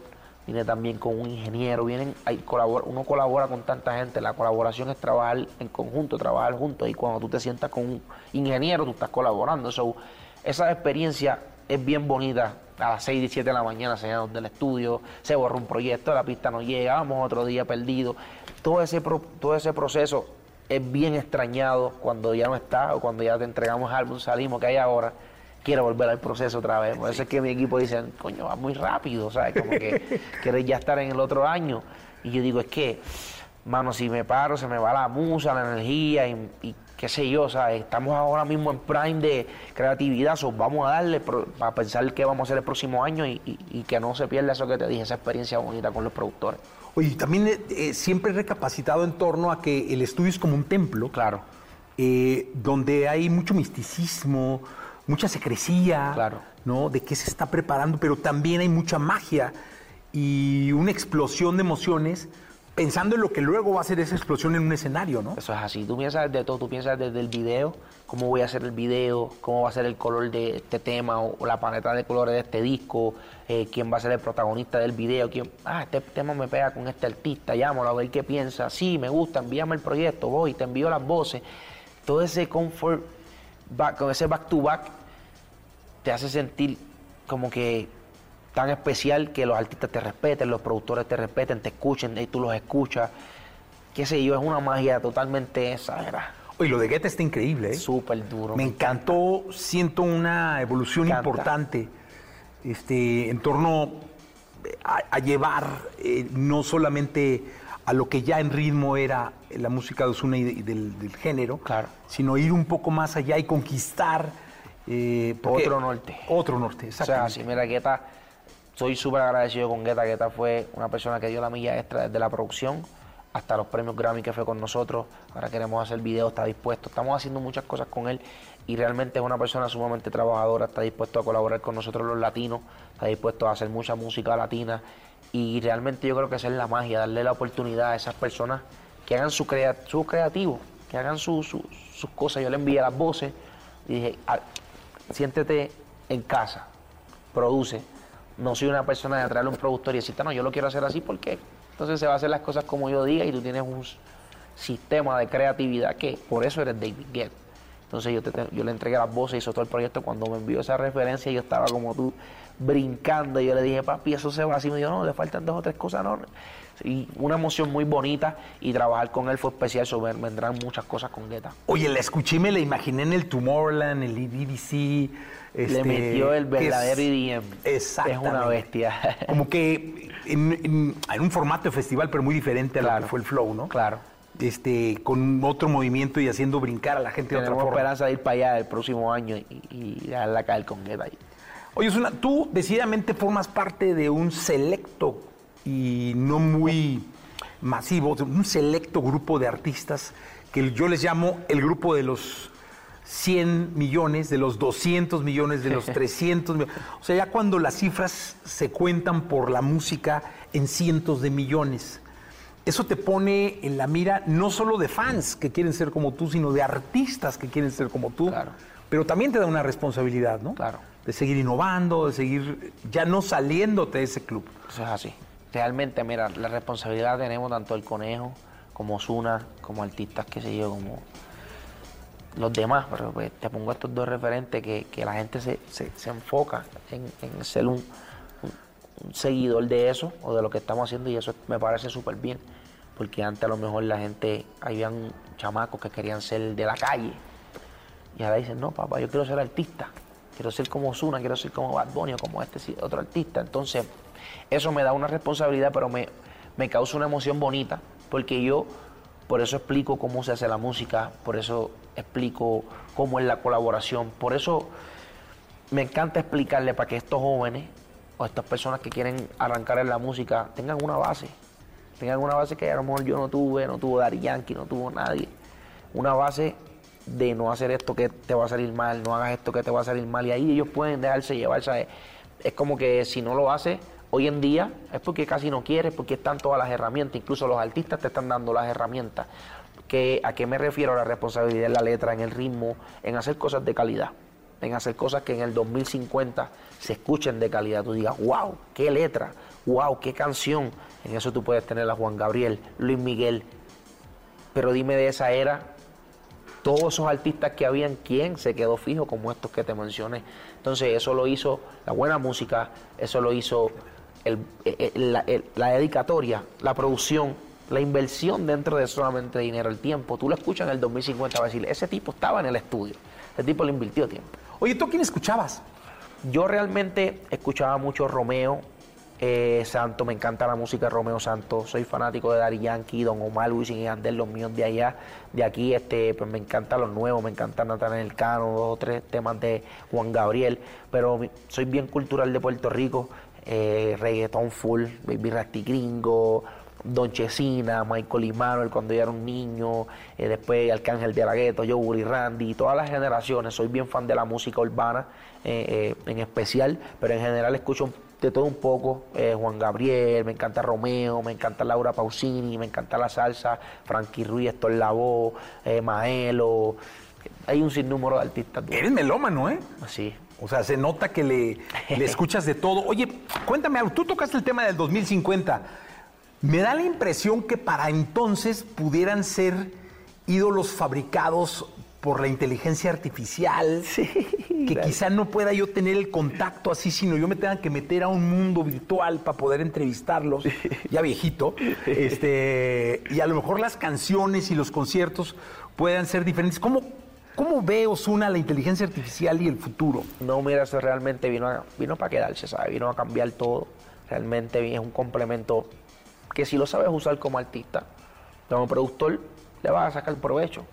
viene también con un ingeniero, vienen, hay, colabora- uno colabora con tanta gente, la colaboración es trabajar en conjunto, trabajar juntos, y cuando tú te sientas con un ingeniero, tú estás colaborando. So, esa experiencia es bien bonita. A las 6 y 7 de la mañana se llama del estudio, se borra un proyecto, la pista no llega, vamos otro día perdido. Todo ese, pro- todo ese proceso es bien extrañado cuando ya no está o cuando ya te entregamos álbum, salimos, que hay ahora. Quiero volver al proceso otra vez. Por eso es que mi equipo dice, coño, va muy rápido, ¿sabes? Como que quieres ya estar en el otro año. Y yo digo, es que, mano, si me paro, se me va la musa, la energía y, y qué sé yo, ¿sabes? Estamos ahora mismo en prime de creatividad, so vamos a darle para pensar qué vamos a hacer el próximo año y, y- y que no se pierda eso que te dije, esa experiencia bonita con los productores. Oye, también eh, eh, siempre recapacitado en torno a que el estudio es como un templo. Claro. eh, donde hay mucho misticismo, mucha secrecía, Claro. ¿no? De qué se está preparando, pero también hay mucha magia y una explosión de emociones pensando en lo que luego va a ser esa explosión en un escenario, ¿no? Eso es así. Tú piensas de todo. Tú piensas desde el video, cómo voy a hacer el video, cómo va a ser el color de este tema o, la paleta de colores de este disco, eh, quién va a ser el protagonista del video, quién, ah, este tema me pega con este artista, llámalo a ver qué piensa. Sí, me gusta, envíame el proyecto, voy, te envío las voces. Todo ese comfort, con ese back to back, te hace sentir como que tan especial que los artistas te respeten, los productores te respeten, te escuchen y tú los escuchas. Qué sé yo, es una magia totalmente exagerada. Oye, lo de Guetta está increíble, ¿eh? Súper duro. Me encantó, siento una evolución importante este, en torno a, a llevar eh, no solamente a lo que ya en ritmo era la música de Ozuna y, de- y del, del género, Claro. sino ir un poco más allá y conquistar eh, Otro norte. Otro norte, O sea, exactamente. si mira, Guetta, soy súper agradecido con Guetta. Guetta fue una persona que dio la milla extra desde la producción hasta los premios Grammy que fue con nosotros. Ahora queremos hacer videos, está dispuesto. Estamos haciendo muchas cosas con él y realmente es una persona sumamente trabajadora. Está dispuesto a colaborar con nosotros los latinos, está dispuesto a hacer mucha música latina y realmente yo creo que es la magia, darle la oportunidad a esas personas que hagan su, crea su creativo, que hagan su- sus cosas. Yo le envié las voces y dije, "Ah, siéntete en casa, produce. No soy una persona de traerle un productor y decirte, no, yo lo quiero hacer así porque entonces se va a hacer las cosas como yo diga y tú tienes un sistema de creatividad que por eso eres David Guetta. Entonces yo, te- yo le entregué las voces, hizo todo el proyecto. Cuando me envió esa referencia, yo estaba como tú, brincando. Y yo le dije, papi, eso se va así. Me dijo, no, le faltan dos o tres cosas. No. Y una emoción muy bonita. Y trabajar con él fue especial. So, ven- vendrán muchas cosas con Guetta. Oye, la escuché y me la imaginé en el Tomorrowland, el Le este, metió el verdadero EDM. Exactamente. Es una bestia. Como que en, en- en un formato de festival, pero muy diferente a lo Claro. que fue el flow, ¿no? Claro. este, con otro movimiento y haciendo brincar a la gente de otra Tenemos forma. esperanza de ir para allá el próximo año y, y dejarla caer con Guetta ahí. Oye, Osuna, tú decididamente formas parte de un selecto y no muy masivo, un selecto grupo de artistas que yo les llamo el grupo de los 100 millones, de los 200 millones, de los 300 millones. O sea, ya cuando las cifras se cuentan por la música en cientos de millones. Eso te pone en la mira no solo de fans que quieren ser como tú, sino de artistas que quieren ser como tú. Pero también te da una responsabilidad, ¿no? Claro. De seguir innovando, de seguir ya no saliéndote de ese club. Eso es así. Realmente, mira, la responsabilidad tenemos tanto el Conejo como Osuna, como artistas, qué sé yo, como los demás. Pero pues, te pongo estos dos referentes que, que la gente se, se- se enfoca en, en ser un, seguidor de eso o de lo que estamos haciendo y eso me parece súper bien. Porque antes a lo mejor la gente, habían chamacos que querían ser de la calle. Y ahora dicen, no, papá, yo quiero ser artista. Quiero ser como Osuna, quiero ser como Bad Bunny o como este otro artista. Entonces, eso me da una responsabilidad, pero me, me causa una emoción bonita. Porque yo, por eso explico cómo se hace la música, por eso explico cómo es la colaboración. Por eso me encanta explicarle para que estos jóvenes o estas personas que quieren arrancar en la música tengan una base. Tengan una base que a lo mejor yo no tuve, no tuvo Dari Yankee, no tuvo nadie. Una base de no hacer esto que te va a salir mal, no hagas esto que te va a salir mal. Y ahí ellos pueden dejarse llevar, ¿sabes? Es como que si no lo haces hoy en día es porque casi no quieres, porque están todas las herramientas, incluso los artistas te están dando las herramientas. ¿A qué me refiero? La responsabilidad en la letra, en el ritmo, en hacer cosas de calidad, en hacer cosas que en el 2050 se escuchen de calidad. Tú digas, wow, qué letra, wow, qué canción. En eso tú puedes tener a Juan Gabriel, Luis Miguel. Pero dime de esa era, todos esos artistas que habían, ¿quién se quedó fijo como estos que te mencioné? Entonces eso lo hizo la buena música, eso lo hizo el- el- la, el- la dedicatoria, la producción, la inversión dentro de solamente dinero, el tiempo. Tú lo escuchas en el 2050, va a decir, ese tipo estaba en el estudio, ese tipo le invirtió tiempo. Oye, ¿tú quién escuchabas? Yo realmente escuchaba mucho Romeo eh, Santo, me encanta la música de Romeo Santos, soy fanático de Daddy Yankee, Don Omar, Wisin y Yandel, los míos de allá, de aquí, este, pues me encantan los nuevos, me encanta Natanael Cano, dos o tres temas de Juan Gabriel, pero soy bien cultural de Puerto Rico, eh, reggaetón full, Baby Rasty Gringo, Don Chesina, Michael Immanuel cuando yo era un niño, eh, después Arcángel de la Gueto, Willy Randy, todas las generaciones. Soy bien fan de la música urbana eh, eh, en especial, pero en general escucho de todo un poco. Juan Gabriel, me encanta Romeo, me encanta Laura Pausini, me encanta la salsa, Frankie Ruiz, Héctor Lavoe, Maelo. Hay un sinnúmero de artistas. Eres melómano, ¿eh? Sí. O sea, se nota que le, le escuchas de todo. Oye, cuéntame algo. Tú tocaste el tema del 2050. Me da la impresión que para entonces pudieran ser ídolos fabricados por la inteligencia artificial, que quizá no pueda yo tener el contacto así, sino yo me tenga que meter a un mundo virtual para poder entrevistarlos, ya viejito, este, y a lo mejor las canciones y los conciertos puedan ser diferentes. ¿Cómo, cómo ve Osuna la inteligencia artificial y el futuro? No, mira, eso realmente vino, vino para quedarse, ¿sabes? Vino a cambiar todo. Realmente es un complemento que si lo sabes usar como artista, como productor, le vas a sacar provecho.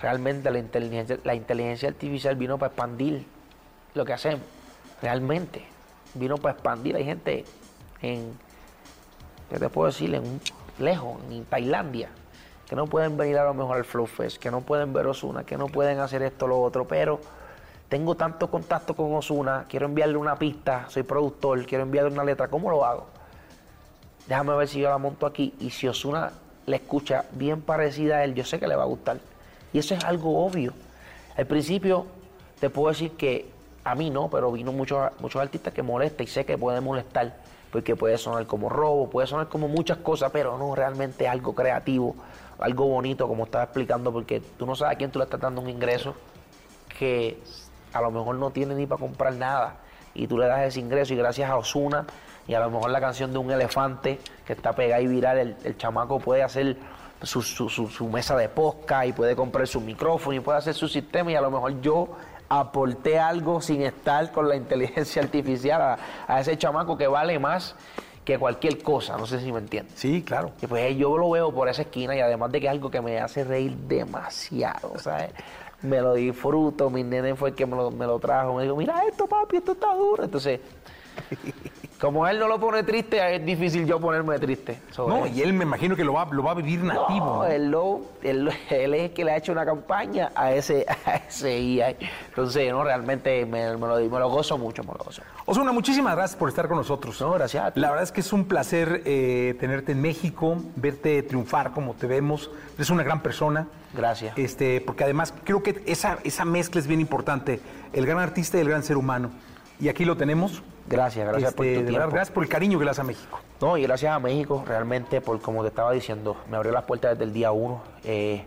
Realmente la inteligencia, la inteligencia artificial vino para expandir lo que hacemos. Realmente. Vino para expandir. Hay gente en, ¿qué te puedo decir? Lejos, en Tailandia, que no pueden venir a lo mejor al Flow Fest, que no pueden ver Osuna, que no pueden hacer esto o lo otro, pero tengo tanto contacto con Osuna, quiero enviarle una pista, soy productor, quiero enviarle una letra, ¿cómo lo hago? Déjame ver si yo la monto aquí y si Osuna le escucha bien parecida a él, yo sé que le va a gustar. Y eso es algo obvio. Al principio te puedo decir que a mí no, pero vino muchos, muchos artistas que molesta y sé que puede molestar, porque puede sonar como robo, puede sonar como muchas cosas, pero no realmente algo creativo, algo bonito, como estaba explicando, porque tú no sabes a quién tú le estás dando un ingreso que a lo mejor no tiene ni para comprar nada. Y tú le das ese ingreso y gracias a Osuna y a lo mejor la canción de un elefante que está pegada y viral, el, chamaco puede hacer su, su- su- su mesa de posca y puede comprar su micrófono y puede hacer su sistema y a lo mejor yo aporté algo sin estar con la inteligencia artificial a ese chamaco que vale más que cualquier cosa, no sé si me entiendes. Sí, claro. Y pues yo lo veo por esa esquina y además de que es algo que me hace reír demasiado, ¿sabes? Me lo disfruto, mi nene fue el que me lo, me lo trajo, me dijo, mira esto papi, esto está duro. Entonces, como él no lo pone triste, es difícil yo ponerme triste. sobre No, y él me imagino que lo va, lo va a vivir nativo. No, ¿no? él, lo- él lo- él es el que le ha hecho una campaña a ese, a ese IA. Entonces, no, realmente me, me lo, me lo gozo mucho, me lo gozo. Osuna, muchísimas gracias por estar con nosotros. No, gracias a ti. La verdad es que es un placer eh, tenerte en México, verte triunfar como te vemos. Eres una gran persona. Gracias. Este, porque además creo que esa, esa mezcla es bien importante. El gran artista y el gran ser humano. Y aquí lo tenemos. Gracias, gracias por Este, tu de tiempo. gracias por el cariño que le das a México. No, y gracias a México, realmente, por como te estaba diciendo, me abrió las puertas desde el día uno. Eh,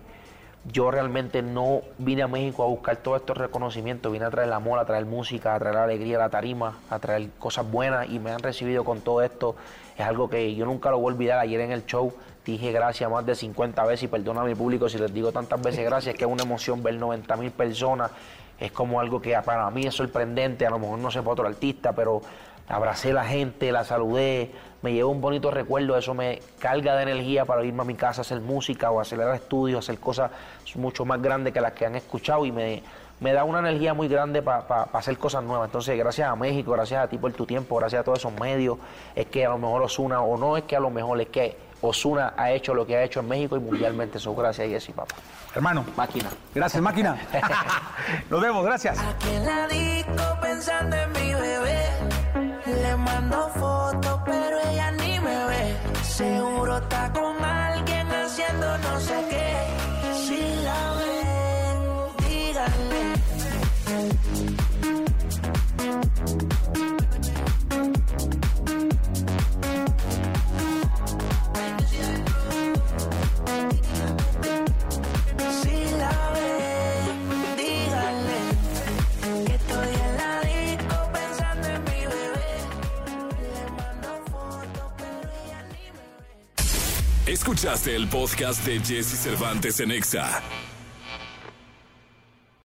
yo realmente no vine a México a buscar todos estos reconocimientos, vine a traer el amor, a traer música, a traer la alegría la tarima, a traer cosas buenas y me han recibido con todo esto. Es algo que yo nunca lo voy a olvidar. Ayer en el show dije gracias más de 50 veces y perdona a mi público si les digo tantas veces gracias, que es una emoción ver 90 mil personas. Es como algo que para mí es sorprendente, a lo mejor no sé para otro artista, pero abracé a la gente, la saludé, me llevo un bonito recuerdo, eso me carga de energía para irme a mi casa a hacer música o acelerar estudios, hacer cosas mucho más grandes que las que han escuchado y me, me da una energía muy grande para hacer cosas nuevas. Entonces, gracias a México, gracias a ti por tu tiempo, gracias a todos esos medios, es que a lo mejor Osuna, o no es que a lo mejor, es que Osuna ha hecho lo que ha hecho en México y mundialmente. Eso, gracias, Jessy, papá. Hermano. Máquina. Gracias, máquina. Nos vemos, gracias. Aquí en la disco pensando en mi bebé. Le mando fotos, pero ella ni me ve. Seguro está con alguien haciendo no sé qué. Si la ven, díganle. Escuchaste el podcast de Jesse Cervantes en Exa.